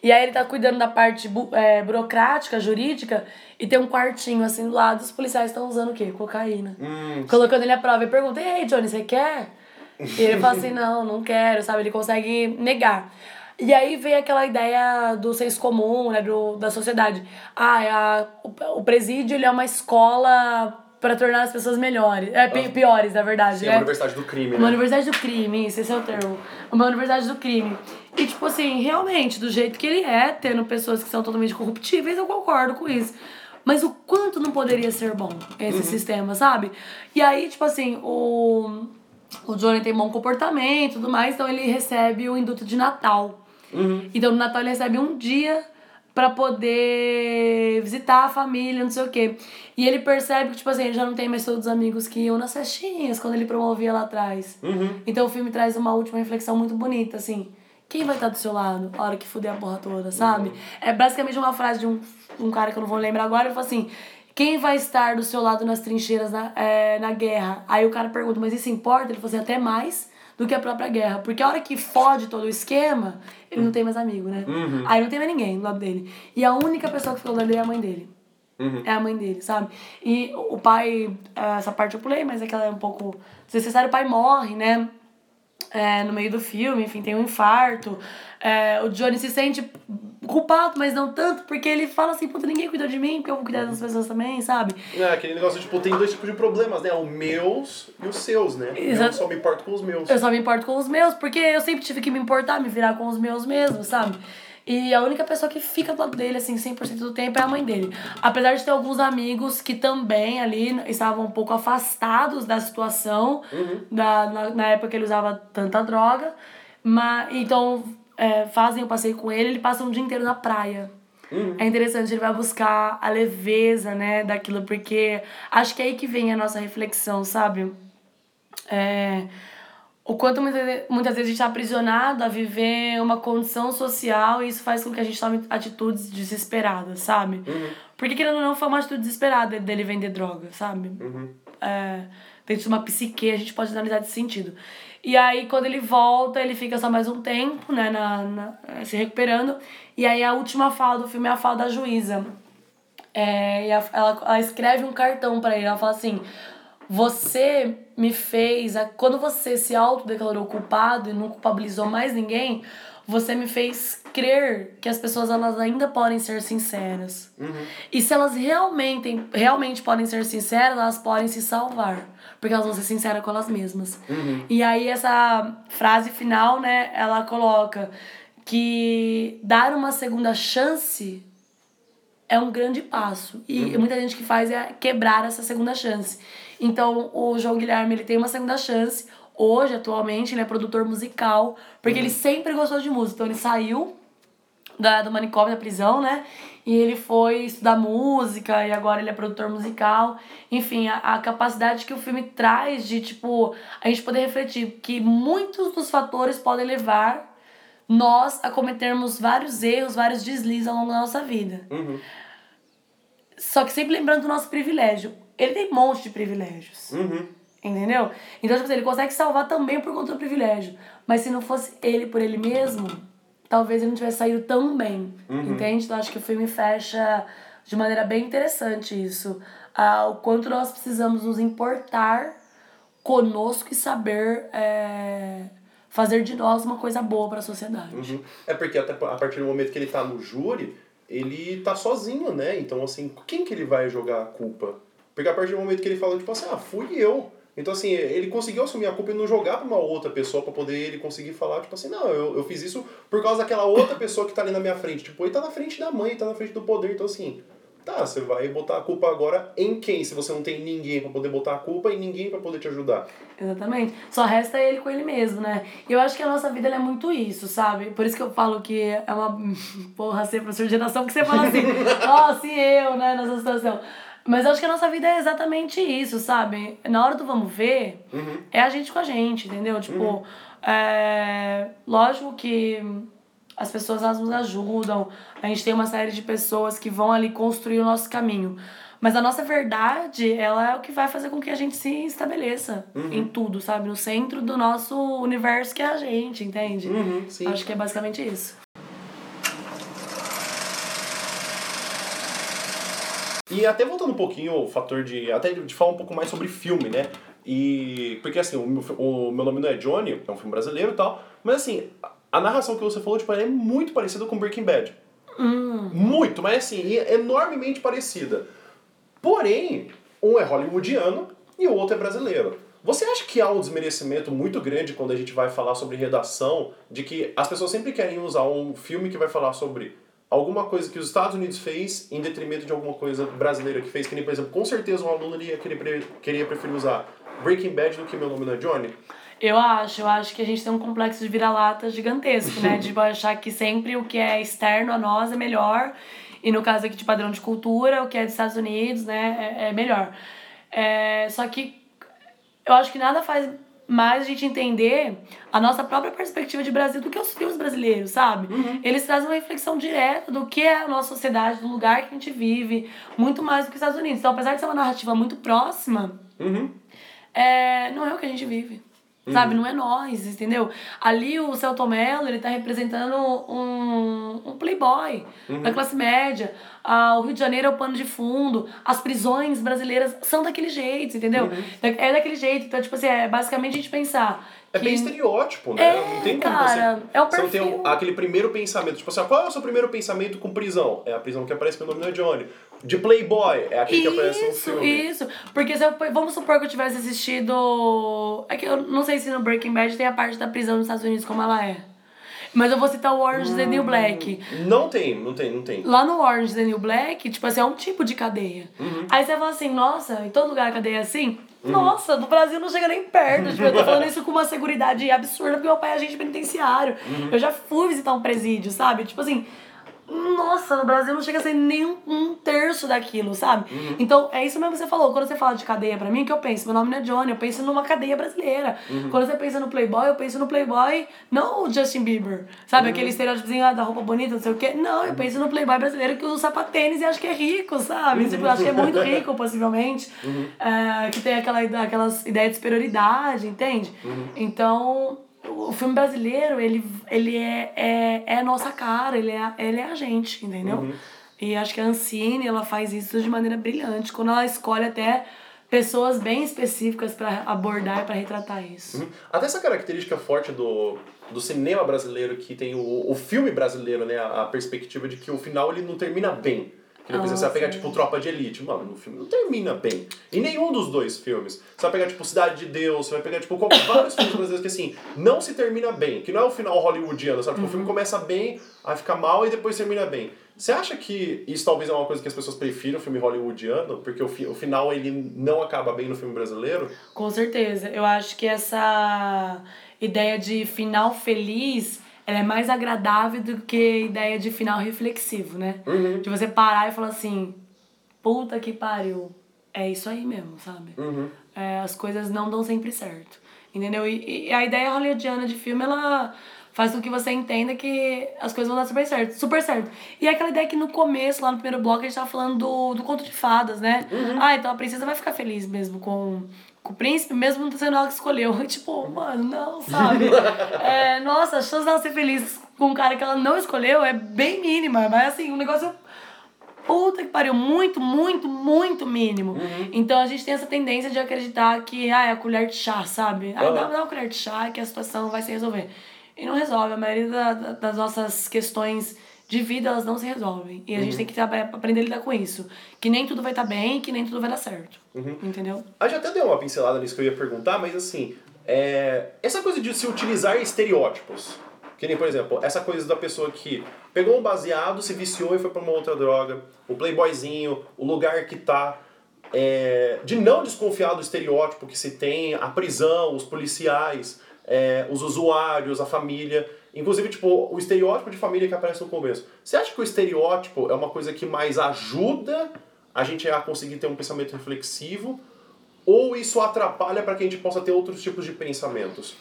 E aí ele tá cuidando da parte bu- é, burocrática, jurídica, e tem um quartinho assim do lado, os policiais estão usando o quê? Cocaína. Hum, Colocando ele à prova e pergunta, ei, Johnny, você quer? E ele fala assim, não, não quero, sabe? Ele consegue negar. E aí vem aquela ideia do senso comum, né, do, da sociedade. Ah, é a, o, o presídio ele é uma escola para tornar as pessoas melhores, é, pi- piores, na verdade, sim, né? a Universidade do Crime, Uma né? universidade do crime, isso, esse é o termo. Uma universidade do crime. E, tipo assim, realmente, do jeito que ele é, tendo pessoas que são totalmente corruptíveis, eu concordo com isso. Mas o quanto não poderia ser bom esse sistema, sabe? E aí, tipo assim, o, o Johnny tem bom comportamento e tudo mais, então ele recebe o induto de Natal. Então, no Natal ele recebe um dia pra poder visitar a família, não sei o quê. E ele percebe que, tipo assim, ele já não tem mais todos os amigos que iam nas festinhas quando ele promovia lá atrás. Então o filme traz uma última reflexão muito bonita, assim. Quem vai estar do seu lado a hora que fuder a porra toda, sabe? É basicamente uma frase de um, um cara que eu não vou lembrar agora, ele fala assim. Quem vai estar do seu lado nas trincheiras na, é, na guerra? Aí o cara pergunta, mas isso importa? Ele falou assim, até mais do que a própria guerra. Porque a hora que fode todo o esquema, ele não tem mais amigo, né? Aí não tem mais ninguém do lado dele. E a única pessoa que ficou do lado dele é a mãe dele. É a mãe dele, sabe? E o pai, essa parte eu pulei, mas é que ela é um pouco desnecessária. O pai morre, né? É, no meio do filme, enfim, tem um infarto. É, o Johnny se sente culpado, mas não tanto, porque ele fala assim, puta, ninguém cuidou de mim, porque eu vou cuidar das pessoas também, sabe? É, aquele negócio, tipo, tem dois tipos de problemas, né? Os meus e os seus, né? Eu Exato. só me importo com os meus. Eu só me importo com os meus, porque eu sempre tive que me importar, me virar com os meus mesmo, sabe? E a única pessoa que fica do lado dele, assim, 100% do tempo é a mãe dele. Apesar de ter alguns amigos que também ali estavam um pouco afastados da situação, da, na, na época que ele usava tanta droga. Mas, então, é, fazem o passeio com ele, ele passa um dia inteiro na praia. É interessante, ele vai buscar a leveza, né, daquilo, porque acho que é aí que vem a nossa reflexão, sabe? É, o quanto muitas, ve- muitas vezes a gente está aprisionado a viver uma condição social e isso faz com que a gente tome atitudes desesperadas, sabe? Porque querendo ou não, foi uma atitude desesperada dele vender droga, sabe? É, dentro de uma psique, a gente pode analisar desse sentido. E aí, quando ele volta, ele fica só mais um tempo, né, na, na, se recuperando. E aí, a última fala do filme é a fala da juíza. É, e a, ela, ela escreve um cartão para ele. Ela fala assim: Você me fez. Quando você se autodeclarou culpado e não culpabilizou mais ninguém, você me fez crer que as pessoas elas ainda podem ser sinceras. Uhum. E se elas realmente, realmente podem ser sinceras, elas podem se salvar. Porque elas vão ser sinceras com elas mesmas. Uhum. E aí essa frase final, né, ela coloca que dar uma segunda chance é um grande passo. E Uhum. muita gente que faz é quebrar essa segunda chance. Então, o João Guilherme, ele tem uma segunda chance. Hoje, atualmente, ele é produtor musical, porque ele sempre gostou de música. Então, ele saiu da, do manicômio, da prisão, né? E ele foi estudar música e agora ele é produtor musical. Enfim, a, a capacidade que o filme traz de, tipo, a gente poder refletir que muitos dos fatores podem levar nós a cometermos vários erros, vários deslizes ao longo da nossa vida. Uhum. Só que sempre lembrando do nosso privilégio. Ele tem um monte de privilégios. Uhum. Entendeu? Então, tipo assim, ele consegue salvar também por conta do privilégio. Mas se não fosse ele por ele mesmo, talvez ele não tivesse saído tão bem. Entende? Então, acho que o filme fecha de maneira bem interessante isso. Ah, o quanto nós precisamos nos importar conosco e saber é, fazer de nós uma coisa boa para a sociedade. Uhum. É porque até a partir do momento que ele tá no júri, ele tá sozinho, né? Então, assim, quem que ele vai jogar a culpa? Porque a partir do momento que ele fala, tipo assim, ah, fui eu. Então, assim, ele conseguiu assumir a culpa e não jogar pra uma outra pessoa pra poder ele conseguir falar, tipo assim, não, eu, eu fiz isso por causa daquela outra pessoa que tá ali na minha frente. Tipo, ele tá na frente da mãe, tá na frente do poder. Então, assim, tá, você vai botar a culpa agora em quem? Se você não tem ninguém pra poder botar a culpa e ninguém pra poder te ajudar. Exatamente. Só resta ele com ele mesmo, né? E eu acho que a nossa vida é muito isso, sabe? Por isso que eu falo que é uma porra ser professor de redação, que você fala assim, ó, se eu, né, nessa situação. Mas eu acho que a nossa vida é exatamente isso, sabe? Na hora do vamos ver, é a gente com a gente, entendeu? Tipo, é... lógico que as pessoas elas nos ajudam, a gente tem uma série de pessoas que vão ali construir o nosso caminho. Mas a nossa verdade, ela é o que vai fazer com que a gente se estabeleça em tudo, sabe? No centro do nosso universo que é a gente, entende? Uhum, sim. Acho que é basicamente isso. E até voltando um pouquinho o fator de. Até de falar um pouco mais sobre filme, né? E. Porque assim, o meu, o meu nome não é Johnny, é um filme brasileiro e tal. Mas assim, a- narração que você falou, tipo, é muito parecida com Breaking Bad. Muito, mas assim, é enormemente parecida. Porém, um é hollywoodiano e o outro é brasileiro. Você acha que há um desmerecimento muito grande quando a gente vai falar sobre redação, de que as pessoas sempre querem usar um filme que vai falar sobre alguma coisa que os Estados Unidos fez em detrimento de alguma coisa brasileira que fez, que nem, por exemplo, com certeza um aluno ele ia querer, queria preferir usar Breaking Bad do que Meu Nome Não é Johnny? Eu acho, eu acho que a gente tem um complexo de vira-lata gigantesco, né? De achar que sempre o que é externo a nós é melhor. E no caso aqui de padrão de cultura, o que é dos Estados Unidos, né, é, é melhor. É, só que eu acho que nada faz mais a gente entender a nossa própria perspectiva de Brasil do que os filmes brasileiros, sabe? Eles trazem uma reflexão direta do que é a nossa sociedade, do lugar que a gente vive, muito mais do que os Estados Unidos. Então, apesar de ser uma narrativa muito próxima, Uhum. é, não é o que a gente vive. Sabe, não é nós, entendeu? Ali o Celto Mello, ele tá representando um, um playboy da classe média. Ah, o Rio de Janeiro é o pano de fundo. As prisões brasileiras são daquele jeito, entendeu? É daquele jeito. Então, tipo assim, é basicamente a gente pensar É que... bem estereótipo, né? É, não tem como cara, você. é o você não tem perfil. aquele primeiro pensamento. Tipo assim, qual é o seu primeiro pensamento com prisão? É a prisão que aparece pelo nome é Johnny. De Playboy, é aquele que aparece no Isso, filme. isso. Porque se eu, vamos supor que eu tivesse assistido. É que eu não sei se no Breaking Bad tem a parte da prisão nos Estados Unidos como ela é. Mas eu vou citar o Orange is the New Black. Não tem, não tem, não tem. Lá no Orange the New Black, tipo assim, é um tipo de cadeia. Aí você fala assim, nossa, em todo lugar a cadeia é assim? Nossa, no Brasil não chega nem perto. Tipo, eu tô falando isso com uma seguridade absurda, porque meu pai é agente penitenciário. Eu já fui visitar um presídio, sabe? Tipo assim, nossa, no Brasil não chega a ser nem um, terço daquilo, sabe? Uhum. Então, é isso mesmo que você falou. Quando você fala de cadeia pra mim, que eu penso, meu nome não é Johnny, eu penso numa cadeia brasileira. Uhum. Quando você pensa no Playboy, eu penso no Playboy, não o Justin Bieber. Sabe, uhum. aquele estereótipozinho ah, da roupa bonita, não sei o quê. Não, eu penso no Playboy brasileiro que usa sapatênis e acha que é rico, sabe? Tipo, acho que é muito rico, possivelmente. Uhum. É, que tem aquela, aquelas ideias de superioridade, entende? Uhum. Então o filme brasileiro, ele, ele é, é, é a nossa cara, ele é, ele é a gente, entendeu? Uhum. E acho que a Ancine, ela faz isso de maneira brilhante, quando ela escolhe até pessoas bem específicas para abordar e para retratar isso. Uhum. Até essa característica forte do, do cinema brasileiro, que tem o, o filme brasileiro, né? A, a perspectiva de que o final ele não termina bem. Que depois você vai pegar, tipo, Tropa de Elite. Mano, no filme não termina bem. Em nenhum dos dois filmes. Você vai pegar, tipo, Cidade de Deus, você vai pegar, tipo, vários filmes brasileiros que, assim, não se termina bem. Que não é o final hollywoodiano, sabe? Uhum. o filme uhum. começa bem, aí fica mal e depois termina bem. Você acha que isso talvez é uma coisa que as pessoas prefiram, o filme hollywoodiano? Porque o, fi o final, ele não acaba bem no filme brasileiro? Com certeza. Eu acho que essa ideia de final feliz ela é mais agradável do que a ideia de final reflexivo, né? Uhum. De você parar e falar assim, puta que pariu, é isso aí mesmo, sabe? Uhum. É, as coisas não dão sempre certo, entendeu? E, e a ideia hollywoodiana de filme, ela faz com que você entenda que as coisas vão dar super certo, super certo. E é aquela ideia que no começo, lá no primeiro bloco, a gente tava falando do, do conto de fadas, né? Uhum. Ah, então a princesa vai ficar feliz mesmo com com o príncipe, mesmo não sendo ela que escolheu. tipo, mano, não, sabe? é, nossa, a chance dela ser feliz com um cara que ela não escolheu é bem mínima, mas assim, um negócio. Puta que pariu, muito, muito, muito mínimo. Uhum. Então a gente tem essa tendência de acreditar que ah, é a colher de chá, sabe? Ah, dá, dá uma colher de chá que a situação vai se resolver. E não resolve. A maioria da, das nossas questões de vida, elas não se resolvem. E a uhum. gente tem que aprender a lidar com isso. Que nem tudo vai estar tá bem, que nem tudo vai dar certo. Uhum. Entendeu? A gente até deu uma pincelada nisso que eu ia perguntar, mas assim, é... essa coisa de se utilizar estereótipos. Que nem, por exemplo, essa coisa da pessoa que pegou um baseado, se viciou e foi para uma outra droga, o playboyzinho, o lugar que tá. É... de não desconfiar do estereótipo que se tem, a prisão, os policiais, é... os usuários, a família. Inclusive, tipo, o estereótipo de família que aparece no começo. Você acha que o estereótipo é uma coisa que mais ajuda a gente a conseguir ter um pensamento reflexivo? Ou isso atrapalha para que a gente possa ter outros tipos de pensamentos?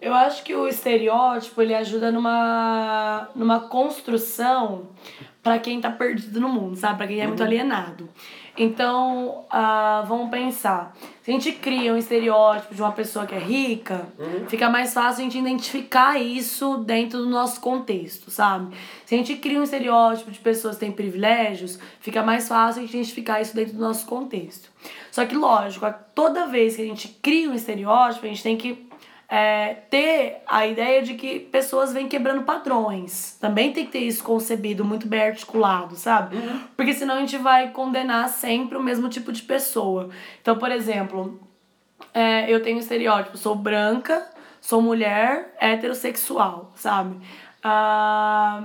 Eu acho que o estereótipo ele ajuda numa, numa construção para quem tá perdido no mundo, sabe? Para quem é uhum. muito alienado. Então, uh, vamos pensar. Se a gente cria um estereótipo de uma pessoa que é rica, uhum. fica mais fácil a gente identificar isso dentro do nosso contexto, sabe? Se a gente cria um estereótipo de pessoas que têm privilégios, fica mais fácil a gente identificar isso dentro do nosso contexto. Só que, lógico, toda vez que a gente cria um estereótipo, a gente tem que é, ter a ideia de que pessoas vêm quebrando padrões. Também tem que ter isso concebido, muito bem articulado, sabe? Uhum. Porque senão a gente vai condenar sempre o mesmo tipo de pessoa. Então, por exemplo, é, eu tenho um estereótipo, sou branca, sou mulher, heterossexual, sabe? Ah,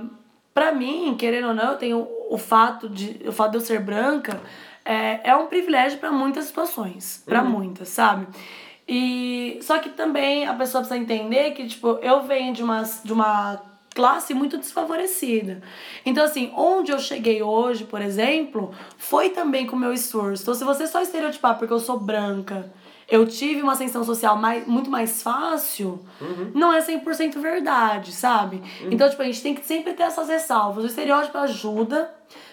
pra mim, querendo ou não, eu tenho o fato de, o fato de eu ser branca é, é um privilégio para muitas situações, para uhum. muitas, sabe? E só que também a pessoa precisa entender que tipo, eu venho de uma de uma classe muito desfavorecida. Então assim, onde eu cheguei hoje, por exemplo, foi também com o meu esforço. Então se você só estereotipar porque eu sou branca, eu tive uma ascensão social mais, muito mais fácil, uhum. não é 100% verdade, sabe? Uhum. Então, tipo, a gente tem que sempre ter essas ressalvas. O estereótipo ajuda,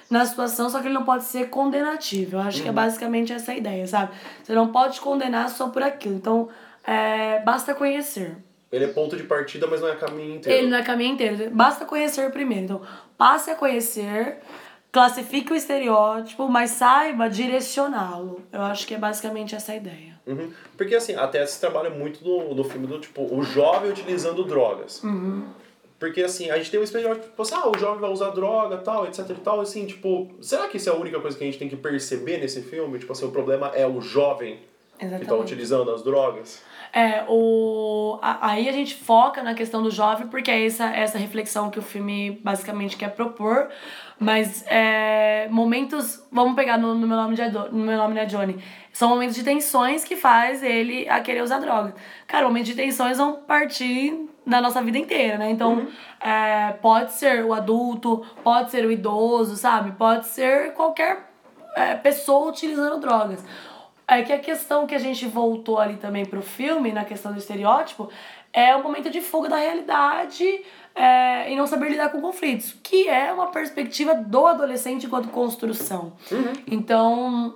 na situação, só que ele não pode ser condenativo. Eu acho uhum. que é uhum. basicamente essa a ideia, sabe? Você não pode condenar só por aquilo. Então, é, basta conhecer. Ele é ponto de partida, mas não é caminho inteiro. Ele não é caminho inteiro. Basta conhecer primeiro. Então, passe a conhecer, classifique o estereótipo, mas saiba direcioná-lo. Eu acho que é basicamente essa a ideia. Uhum. Porque, assim, até se trabalha muito no, no filme do tipo, o jovem utilizando drogas. Uhum. Porque, assim, a gente tem um estereótipo, tipo, assim, ah, o jovem vai usar droga, tal, etc e tal, assim, tipo, será que isso é a única coisa que a gente tem que perceber nesse filme? Tipo assim, o problema é o jovem Exatamente. que tá utilizando as drogas? É, o... aí a gente foca na questão do jovem, porque é essa, essa reflexão que o filme basicamente quer propor, mas é, momentos, vamos pegar no, no, meu nome de, no meu nome é Johnny, são momentos de tensões que faz ele a querer usar droga. Cara, momentos de tensões vão partir na nossa vida inteira, né? Então, é, pode ser o adulto, pode ser o idoso, sabe? Pode ser qualquer é, pessoa utilizando drogas. É que a questão que a gente voltou ali também pro filme, na questão do estereótipo, é o momento de fuga da realidade é, e não saber lidar com conflitos, que é uma perspectiva do adolescente enquanto construção. Então,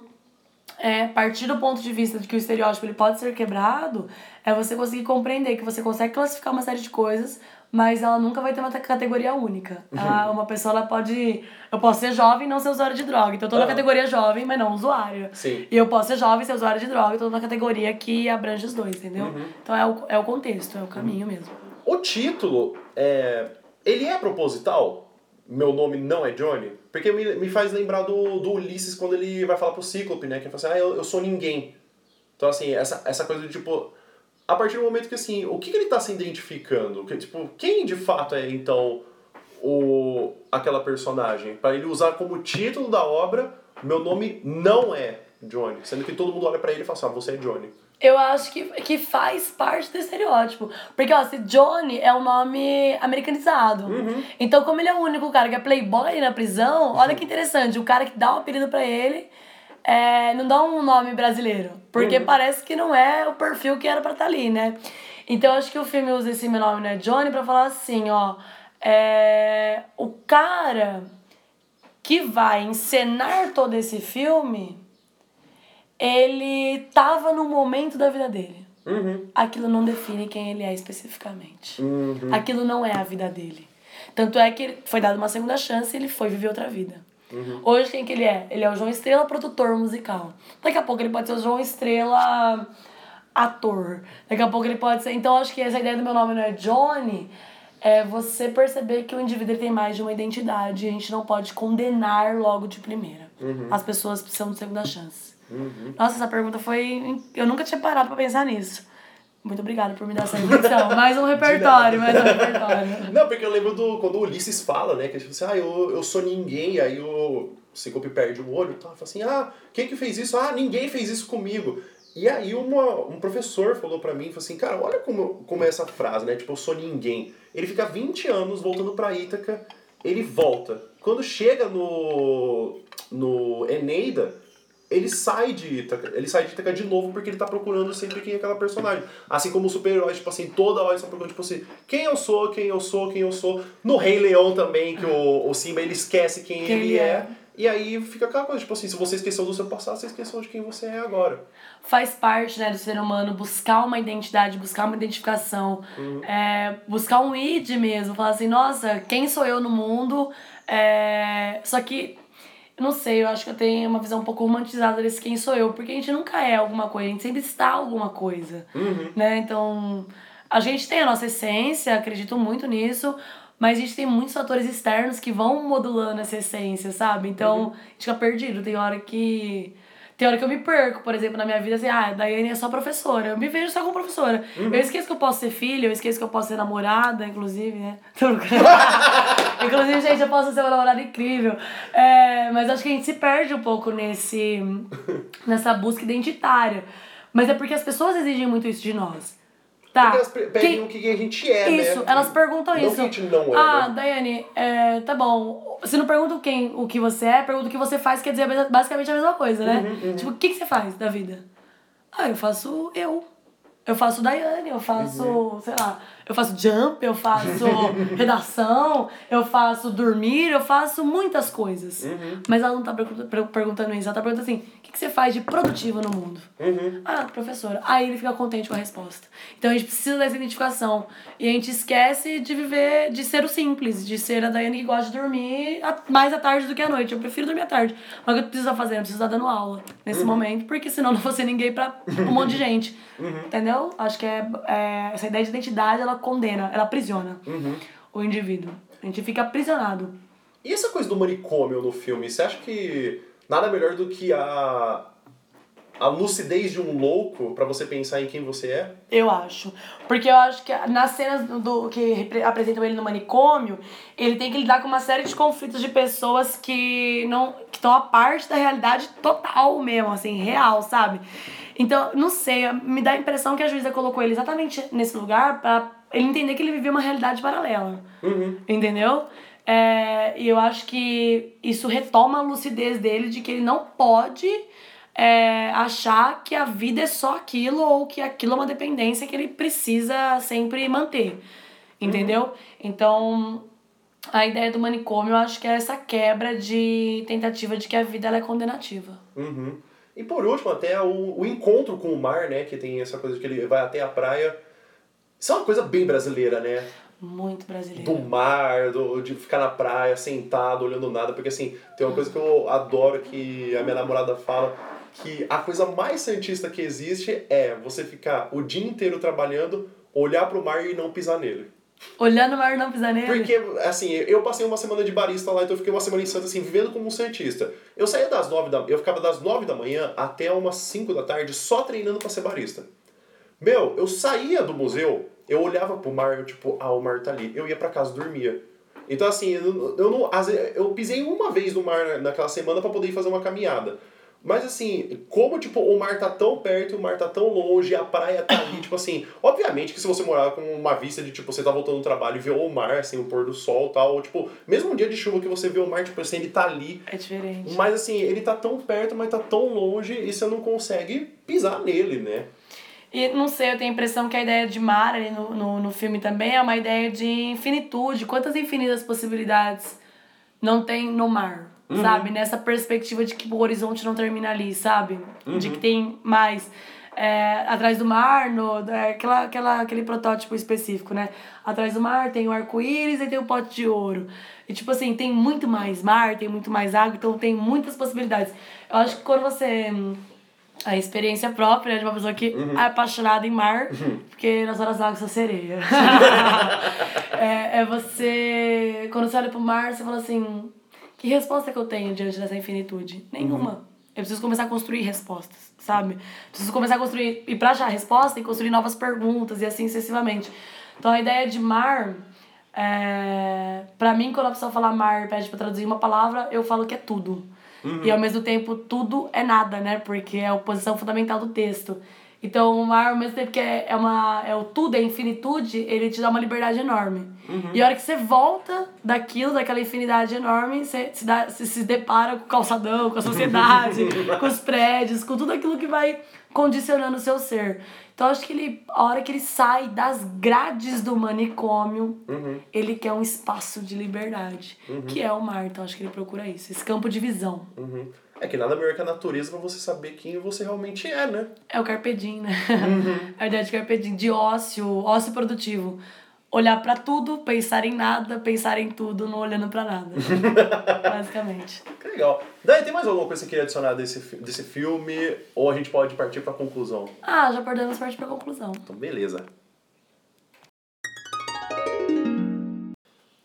é, partir do ponto de vista de que o estereótipo ele pode ser quebrado, é você conseguir compreender que você consegue classificar uma série de coisas, mas ela nunca vai ter uma categoria única. Ela, uma pessoa ela pode. Eu posso ser jovem e não ser usuário de droga. Então eu tô na Ah. categoria jovem, mas não usuário. Sim. E eu posso ser jovem e ser usuário de droga, eu tô na categoria que abrange os dois, entendeu? Uhum. Então é o, é o contexto, é o caminho mesmo. O título, é, ele é proposital? Meu nome não é Johnny? Porque me, me faz lembrar do, do Ulisses quando ele vai falar pro Cíclope, né? Que ele fala assim, ah, eu, eu sou ninguém. Então, assim, essa, essa coisa de, tipo... A partir do momento que, assim, o que, que ele tá se identificando? Que, tipo, quem de fato é, então, o, aquela personagem? Para ele usar como título da obra, meu nome não é Johnny. Sendo que todo mundo olha pra ele e fala assim, ah, você é Johnny. Eu acho que, que faz parte do estereótipo. Porque, ó, se Johnny é um nome americanizado. Então, como ele é o único cara que é playboy na prisão, olha que interessante. O cara que dá um apelido pra ele é, não dá um nome brasileiro. Porque parece que não é o perfil que era pra estar ali, né? Então, eu acho que o filme usa esse meu nome, né, Johnny, pra falar assim, ó. É, o cara que vai encenar todo esse filme ele tava no momento da vida dele. Uhum. Aquilo não define quem ele é especificamente. Uhum. Aquilo não é a vida dele. Tanto é que foi dado uma segunda chance e ele foi viver outra vida. Hoje, quem que ele é? Ele é o João Estrela, produtor musical. Daqui a pouco ele pode ser o João Estrela, ator. Daqui a pouco ele pode ser. Então, acho que essa ideia do meu nome não é Johnny. É você perceber que o indivíduo tem mais de uma identidade e a gente não pode condenar logo de primeira. As pessoas precisam de segunda chance. Nossa, essa pergunta foi. Eu nunca tinha parado pra pensar nisso. Muito obrigada por me dar essa introdução. mais um repertório, mais um repertório. Não, porque eu lembro do quando o Ulisses fala, né? Que ele tipo assim, ah, eu, eu sou ninguém, aí o Ciclope perde o olho e tal. Fala assim, ah, quem que fez isso? Ah, ninguém fez isso comigo. E aí uma, um professor falou pra mim, falou assim, cara, olha como, como é essa frase, né? Tipo, eu sou ninguém. Ele fica 20 anos voltando pra Ítaca, ele volta. Quando chega no, no Eneida, ele sai de Ítaca. Ele sai de Ítaca de novo porque ele tá procurando sempre quem é aquela personagem. Assim como os super-heróis, tipo assim, toda hora eles procurando, tipo assim, quem eu sou, quem eu sou, quem eu sou. No Rei Leão também, que o, o Simba, ele esquece quem, Quem ele é. é. E aí fica aquela coisa, tipo assim, se você esqueceu do seu passado, você esqueceu de quem você é agora. Faz parte né, do ser humano buscar uma identidade, buscar uma identificação, é, buscar um id mesmo. Falar assim, nossa, quem sou eu no mundo? É, Só que, não sei, eu acho que eu tenho uma visão um pouco romantizada desse quem sou eu, porque a gente nunca é alguma coisa, a gente sempre está alguma coisa. Né? Então, a gente tem a nossa essência, acredito muito nisso, mas a gente tem muitos fatores externos que vão modulando essa essência, sabe? Então, a gente fica perdido. Tem hora que. Tem hora que eu me perco, por exemplo, na minha vida, assim, ah, a Daiane é só professora. Eu me vejo só como professora. Eu esqueço que eu posso ser filha, eu esqueço que eu posso ser namorada, inclusive, né? Inclusive, gente, eu posso ser uma namorada incrível. É, mas acho que a gente se perde um pouco nesse, nessa busca identitária. Mas é porque as pessoas exigem muito isso de nós. Tá. Porque elas pe- pedem o que a gente é, né? Isso, elas perguntam Não isso. que a gente não é, ah, né? Daiane, é, tá bom. Você não pergunta quem, o que você é, pergunta o que você faz, quer dizer basicamente a mesma coisa, né? Uhum, Tipo, o que, que você faz da vida? Ah, eu faço eu. Eu faço Daiane, eu faço, Uhum. sei lá, eu faço jump, eu faço redação, eu faço dormir, eu faço muitas coisas. Uhum. Mas ela não tá pergunta- per- perguntando isso, ela tá perguntando assim, o que, que você faz de produtivo no mundo? Uhum. Ah, professora. Aí ele fica contente com a resposta. Então a gente precisa dessa identificação. E a gente esquece de viver, de ser o simples, de ser a Daiane que gosta de dormir mais à tarde do que à noite. Eu prefiro dormir à tarde. Mas o que eu preciso fazer? Eu preciso estar dando aula nesse momento, porque senão não vou ser ninguém pra um monte de gente. Entendeu? Acho que é, é- essa ideia de identidade ela condena, ela aprisiona o indivíduo. A gente fica aprisionado. E essa coisa do manicômio no filme, você acha que nada melhor do que a, a lucidez de um louco pra você pensar em quem você é? Eu acho. Porque eu acho que nas cenas do, que apresentam ele no manicômio, ele tem que lidar com uma série de conflitos de pessoas que não que estão a parte da realidade total mesmo, assim, real, sabe? Então, não sei, me dá a impressão que a juíza colocou ele exatamente nesse lugar pra ele entender que ele vivia uma realidade paralela. Uhum. Entendeu? É, e eu acho que isso retoma a lucidez dele de que ele não pode é, achar que a vida é só aquilo ou que aquilo é uma dependência que ele precisa sempre manter. Entendeu? Então, a ideia do manicômio eu acho que é essa quebra de tentativa de que a vida ela é condenativa. Uhum. E por último, até o, o encontro com o mar, né? Que tem essa coisa de que ele vai até a praia. Isso é uma coisa bem brasileira, né? Muito brasileiro. do mar, do, de ficar na praia, sentado, olhando nada, porque assim, tem uma coisa que eu adoro que a minha namorada fala, que a coisa mais santista que existe é você ficar o dia inteiro trabalhando, olhar pro mar e não pisar nele. Olhando o mar não pisar nele. Porque, assim, eu passei uma semana de barista lá, então eu fiquei uma semana em Santos, assim, vivendo como um santista. Eu saía das nove da... Eu ficava das nove da manhã até umas cinco da tarde só treinando pra ser barista. Meu, eu saía do museu, eu olhava pro mar, eu tipo, ah, o mar tá ali. Eu ia pra casa, dormia. Então, assim, eu, eu não... às vezes, Eu pisei uma vez no mar naquela semana pra poder ir fazer uma caminhada. Mas assim, como tipo, o mar tá tão perto, o mar tá tão longe, a praia tá ali, tipo assim, obviamente que se você morar com uma vista de tipo, você tá voltando do trabalho e vê o mar, assim, o pôr do sol e tal, ou, tipo, mesmo um dia de chuva que você vê o mar, tipo assim, ele tá ali. É diferente. Mas assim, ele tá tão perto, mas tá tão longe e você não consegue pisar nele, né? E não sei, eu tenho a impressão que a ideia de mar ali no, no, no filme também é uma ideia de infinitude. Quantas infinitas possibilidades não tem no mar, sabe? Nessa perspectiva de que o horizonte não termina ali, sabe? De que tem mais. É, atrás do mar, no, é, aquela, aquela, aquele protótipo específico, né? Atrás do mar tem o arco-íris e tem o pote de ouro. E tipo assim, tem muito mais mar, tem muito mais água, então tem muitas possibilidades. Eu acho que quando você. A experiência própria de uma pessoa que é apaixonada em mar, porque nas horas vagas sou sereia. é, é você. Quando você olha pro mar, você fala assim: que resposta que eu tenho diante dessa infinitude? Nenhuma. Eu preciso começar a construir respostas, sabe? Preciso começar a construir. E pra achar a resposta, e construir novas perguntas e assim sucessivamente. Então a ideia de mar. É... Pra mim, quando a pessoa fala mar pede pra traduzir uma palavra, eu falo que é tudo. E ao mesmo tempo, tudo é nada, né? Porque é a oposição fundamental do texto. Então, o mar, ao mesmo tempo que é, é, uma, é o tudo, é infinitude, ele te dá uma liberdade enorme. E a hora que você volta daquilo, daquela infinidade enorme, você se, dá, você se depara com o calçadão, com a sociedade, com os prédios, com tudo aquilo que vai condicionando o seu ser. Então, acho que ele, a hora que ele sai das grades do manicômio, ele quer um espaço de liberdade, que é o mar. Então, acho que ele procura isso, esse campo de visão. Uhum. É que nada melhor que a natureza pra você saber quem você realmente é, né? É o carpe diem, né? A ideia de carpe diem, de ócio, ócio produtivo. Olhar pra tudo, pensar em nada, pensar em tudo, não olhando pra nada. Basicamente. Que legal. Daí, tem mais alguma coisa que você queria adicionar desse, desse filme? Ou a gente pode partir pra conclusão? Ah, já podemos partir pra conclusão. Então, beleza.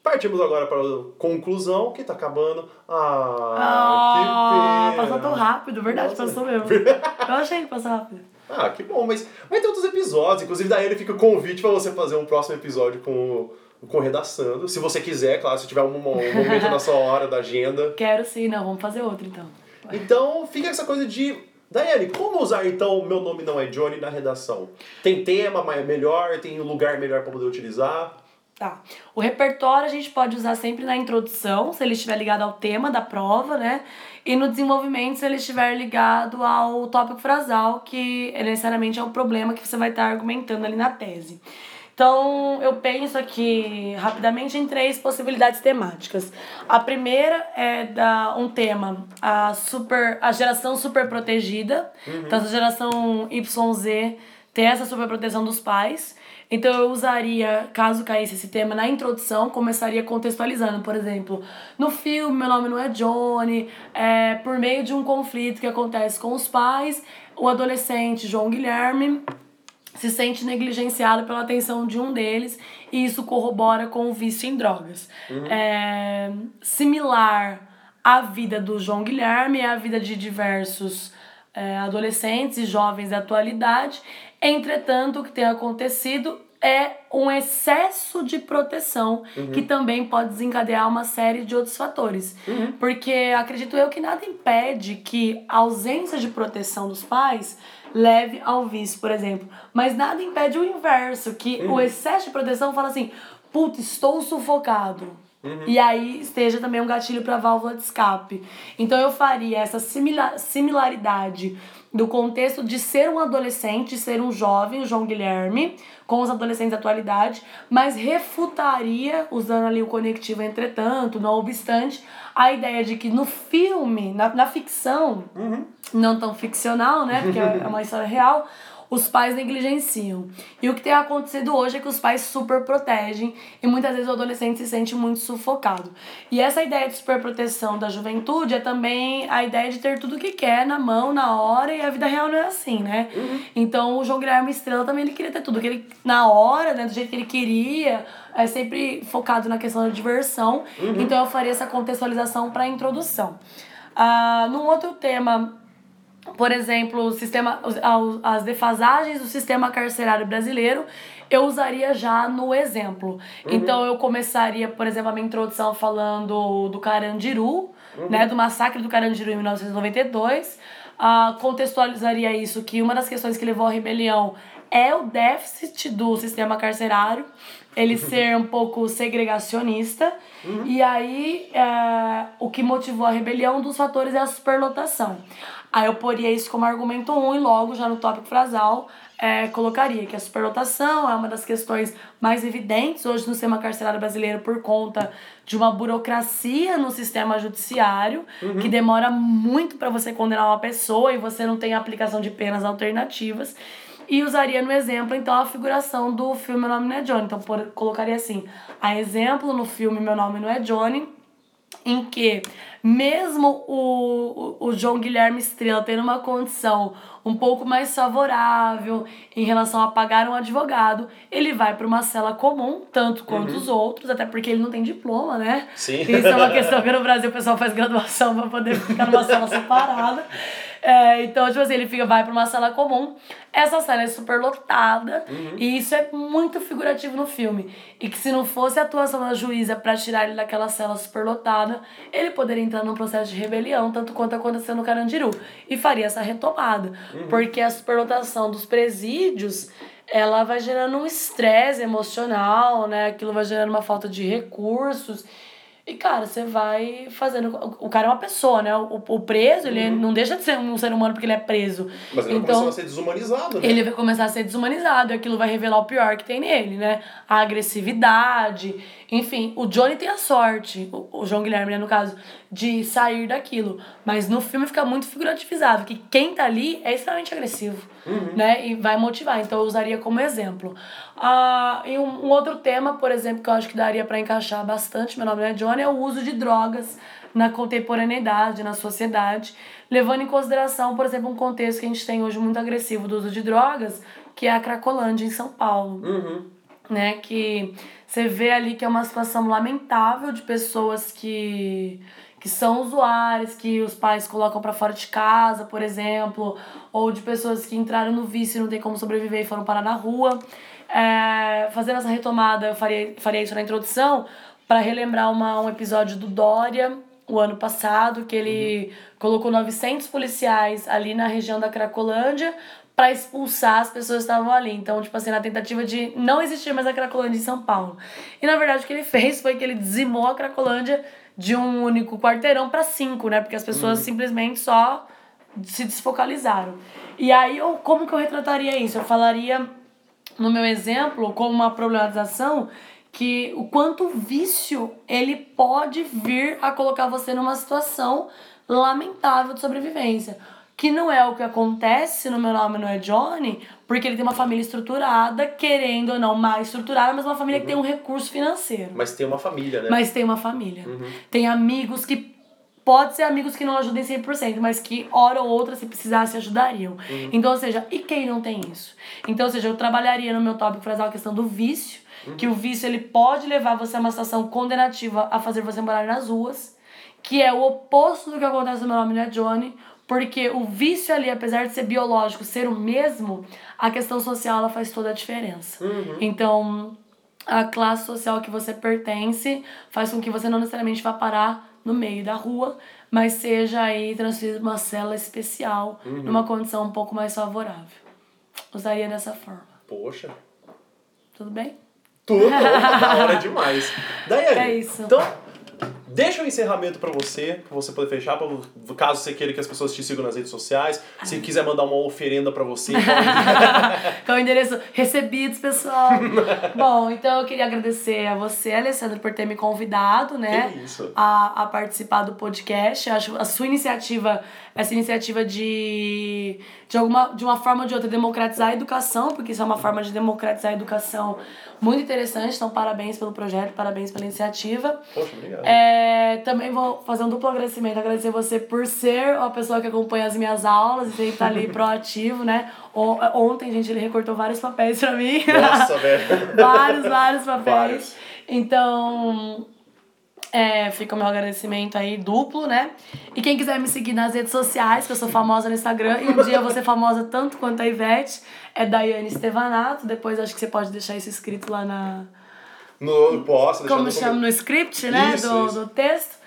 Partimos agora para a conclusão, que tá acabando. Ah, Ah, que pena. passou tão rápido, verdade, Nossa. passou mesmo. Eu achei que passou rápido. Ah, que bom, mas vai ter outros episódios. Inclusive, daí ele fica o convite para você fazer um próximo episódio com, com Redaçando. Se você quiser, claro, se tiver um, um momento na sua hora da agenda. Quero sim, não, vamos fazer outro então. Então, fica essa coisa de. Daiane, como usar então Meu Nome Não É Johnny na redação? Tem tema melhor? Tem lugar melhor para poder utilizar? Tá. O repertório a gente pode usar sempre na introdução, se ele estiver ligado ao tema da prova, né? E no desenvolvimento, se ele estiver ligado ao tópico frasal, que é necessariamente é o problema que você vai estar argumentando ali na tese. Então, eu penso aqui rapidamente em três possibilidades temáticas. A primeira é da, um tema, a, super, a geração super protegida. Então, essa geração YZ tem essa superproteção dos pais. Então eu usaria, caso caísse esse tema na introdução, começaria contextualizando, por exemplo, no filme Meu Nome Não É Johnny, é, por meio de um conflito que acontece com os pais, o adolescente João Guilherme se sente negligenciado pela atenção de um deles e isso corrobora com o vício em drogas. É, similar à vida do João Guilherme, é a vida de diversos é, adolescentes e jovens da atualidade. Entretanto, o que tem acontecido é um excesso de proteção Uhum. que também pode desencadear uma série de outros fatores. Uhum. Porque acredito eu que nada impede que a ausência de proteção dos pais leve ao vício, por exemplo. Mas nada impede o inverso, que Uhum. o excesso de proteção fala assim, puta, estou sufocado. Uhum. E aí esteja também um gatilho para válvula de escape. Então eu faria essa simila- similaridade do contexto de ser um adolescente, ser um jovem, o João Guilherme, com os adolescentes da atualidade, mas refutaria, usando ali o conectivo entretanto, não obstante, a ideia de que no filme, na, na ficção, não tão ficcional, né? Porque é uma história real. Os pais negligenciam. E o que tem acontecido hoje é que os pais super protegem e muitas vezes o adolescente se sente muito sufocado. E essa ideia de superproteção da juventude é também a ideia de ter tudo o que quer na mão, na hora, e a vida real não é assim, né? Então o João Guilherme Estrela também ele queria ter tudo que ele na hora, né, do jeito que ele queria, é sempre focado na questão da diversão. Então eu faria essa contextualização para a introdução. Ah, num outro tema por exemplo, o sistema, as defasagens do sistema carcerário brasileiro, eu usaria já no exemplo. Então eu começaria, por exemplo, a minha introdução falando do Carandiru, né, do massacre do Carandiru em 1992. Ah, contextualizaria isso que uma das questões que levou à rebelião é o déficit do sistema carcerário, ele ser um pouco segregacionista. E aí, é, o que motivou a rebelião, um dos fatores é a superlotação. Aí eu poria isso como argumento 1 um, e logo, já no tópico frasal, é, colocaria que a superlotação é uma das questões mais evidentes hoje no sistema carcerário brasileiro por conta de uma burocracia no sistema judiciário que demora muito para você condenar uma pessoa e você não tem aplicação de penas alternativas. E usaria no exemplo, então, a figuração do filme Meu Nome Não é Johnny. Então, por, colocaria assim, a exemplo no filme Meu Nome Não é Johnny, em que mesmo o, o, o João Guilherme Estrela tendo uma condição um pouco mais favorável em relação a pagar um advogado, ele vai para uma cela comum, tanto quanto os outros, até porque ele não tem diploma, né? Sim. Isso é uma questão que no Brasil o pessoal faz graduação para poder ficar numa cela separada. É, então, tipo assim, ele fica, vai para uma sala comum. Essa sala é super lotada. E isso é muito figurativo no filme. E que se não fosse a atuação da juíza para tirar ele daquela cela super lotada, ele poderia entrar num processo de rebelião, tanto quanto aconteceu no Carandiru. E faria essa retomada. Porque a superlotação dos presídios ela vai gerando um estresse emocional, né? Aquilo vai gerando uma falta de recursos. E, cara, você vai fazendo. O cara é uma pessoa, né? O, o preso, ele não deixa de ser um ser humano porque ele é preso. Mas ele vai então, começando a ser desumanizado, né? ele vai começar a ser desumanizado e aquilo vai revelar o pior que tem nele, né? A agressividade. Enfim, o Johnny tem a sorte, o, o João Guilherme, né, no caso, de sair daquilo. Mas no filme fica muito figurativizado, que quem tá ali é extremamente agressivo, né? E vai motivar. Então eu usaria como exemplo. Ah, e um, um outro tema, por exemplo, que eu acho que daria para encaixar bastante, meu nome é Johnny, é o uso de drogas na contemporaneidade, na sociedade, levando em consideração, por exemplo, um contexto que a gente tem hoje muito agressivo do uso de drogas, que é a Cracolândia em São Paulo Uhum. né? Que você vê ali que é uma situação lamentável de pessoas que que são usuárias, que os pais colocam para fora de casa, por exemplo, ou de pessoas que entraram no vício e não tem como sobreviver e foram parar na rua. É, fazendo essa retomada, eu faria, faria isso na introdução, para relembrar uma, um episódio do Dória, o ano passado, que ele colocou 900 policiais ali na região da Cracolândia para expulsar as pessoas que estavam ali. Então, tipo assim, na tentativa de não existir mais a Cracolândia em São Paulo. E na verdade o que ele fez foi que ele dizimou a Cracolândia de um único quarteirão para cinco, né? Porque as pessoas simplesmente só se desfocalizaram. E aí, eu, como que eu retrataria isso? Eu falaria, no meu exemplo, como uma problematização, que o quanto o vício ele pode vir a colocar você numa situação lamentável de sobrevivência. Que não é o que acontece no meu nome não é Johnny, porque ele tem uma família estruturada, querendo ou não mais estruturada, mas uma família que tem um recurso financeiro. Mas tem uma família, né? Mas tem uma família. Tem amigos que. Pode ser amigos que não ajudem 100%, mas que, hora ou outra, se precisasse, ajudariam. Então, ou seja, e quem não tem isso? Então, ou seja, eu trabalharia no meu tópico fazer a questão do vício, que o vício ele pode levar você a uma situação condenativa a fazer você morar nas ruas, que é o oposto do que acontece no meu nome não é Johnny, Porque o vício ali, apesar de ser biológico, ser o mesmo, a questão social ela faz toda a diferença. Uhum. Então, a classe social que você pertence faz com que você não necessariamente vá parar no meio da rua, mas seja aí transferido uma cela especial, Uhum. numa condição um pouco mais favorável. Usaria dessa forma. Poxa. Tudo bem? Tudo, da hora demais. Daiane, É isso. então, deixa o encerramento pra você, pra você poder fechar, pra, caso você queira que as pessoas te sigam nas redes sociais, se quiser mandar uma oferenda pra você, Qual é o endereço? Recebidos, pessoal. Bom, então eu queria agradecer a você, Alessandro, por ter me convidado, né? Que isso. A, a participar do podcast. Eu acho a sua iniciativa, essa iniciativa de, de, alguma, de uma forma ou de outra, democratizar a educação, porque isso é uma forma de democratizar a educação muito interessante. Então, parabéns pelo projeto, parabéns pela iniciativa. Poxa, obrigado. É, também vou fazer um duplo agradecimento. Agradecer você por ser uma pessoa que acompanha as minhas aulas e sempre tá ali proativo, né? Ontem, gente, ele recortou vários papéis pra mim. Nossa, velho. vários, vários papéis. Vários. Então, é, fica o meu agradecimento aí duplo, né? E quem quiser me seguir nas redes sociais, que eu sou famosa no Instagram, e um dia eu vou ser famosa tanto quanto a Ivete, é Daiane Estevanato. Depois acho que você pode deixar isso escrito lá na, No, posso deixar como no chama no script, né? Isso, do, isso. do texto.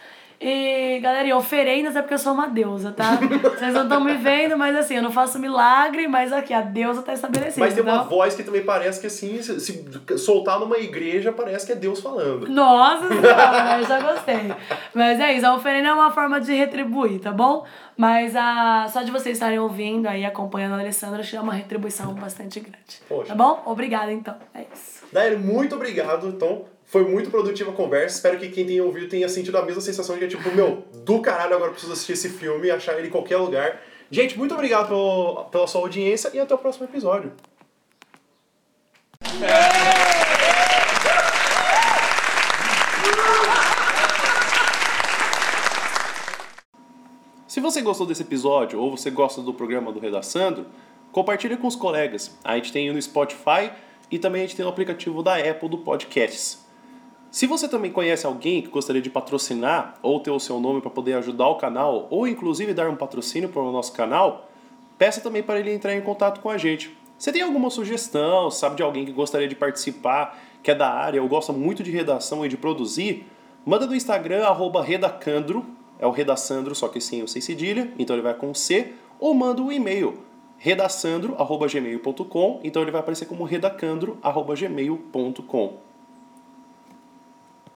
E, galera, e oferendas é porque eu sou uma deusa, tá? Vocês não estão me vendo, mas assim, eu não faço milagre, mas aqui, a deusa tá estabelecida. Mas tem uma então- voz que também parece que assim, se, se soltar numa igreja, parece que é Deus falando. Nossa senhora, eu já gostei. Mas é isso, a oferenda é uma forma de retribuir, tá bom? Mas a, só de vocês estarem ouvindo aí, acompanhando a Alessandra, acho que é uma retribuição bastante grande. Poxa. Tá bom? Obrigada, então. É isso. Daí, muito obrigado. Então, foi muito produtiva a conversa. Espero que quem tenha ouvido tenha sentido a mesma sensação de tipo, meu, do caralho, agora preciso assistir esse filme e achar ele em qualquer lugar. Gente, muito obrigado pelo, pela sua audiência e até o próximo episódio. Se você gostou desse episódio ou você gosta do programa do Redaçando, compartilhe com os colegas. A gente tem no Spotify e também a gente tem no aplicativo da Apple do Podcasts. Se você também conhece alguém que gostaria de patrocinar ou ter o seu nome para poder ajudar o canal ou inclusive dar um patrocínio para o nosso canal, peça também para ele entrar em contato com a gente. Você tem alguma sugestão, sabe de alguém que gostaria de participar, que é da área ou gosta muito de redação e de produzir? Manda no Instagram, redacandro, é o redaçandro, só que sem o sem cedilha, então ele vai com C, ou manda um e-mail, redaçandro.gmail.com, então ele vai aparecer como redacandro.gmail.com.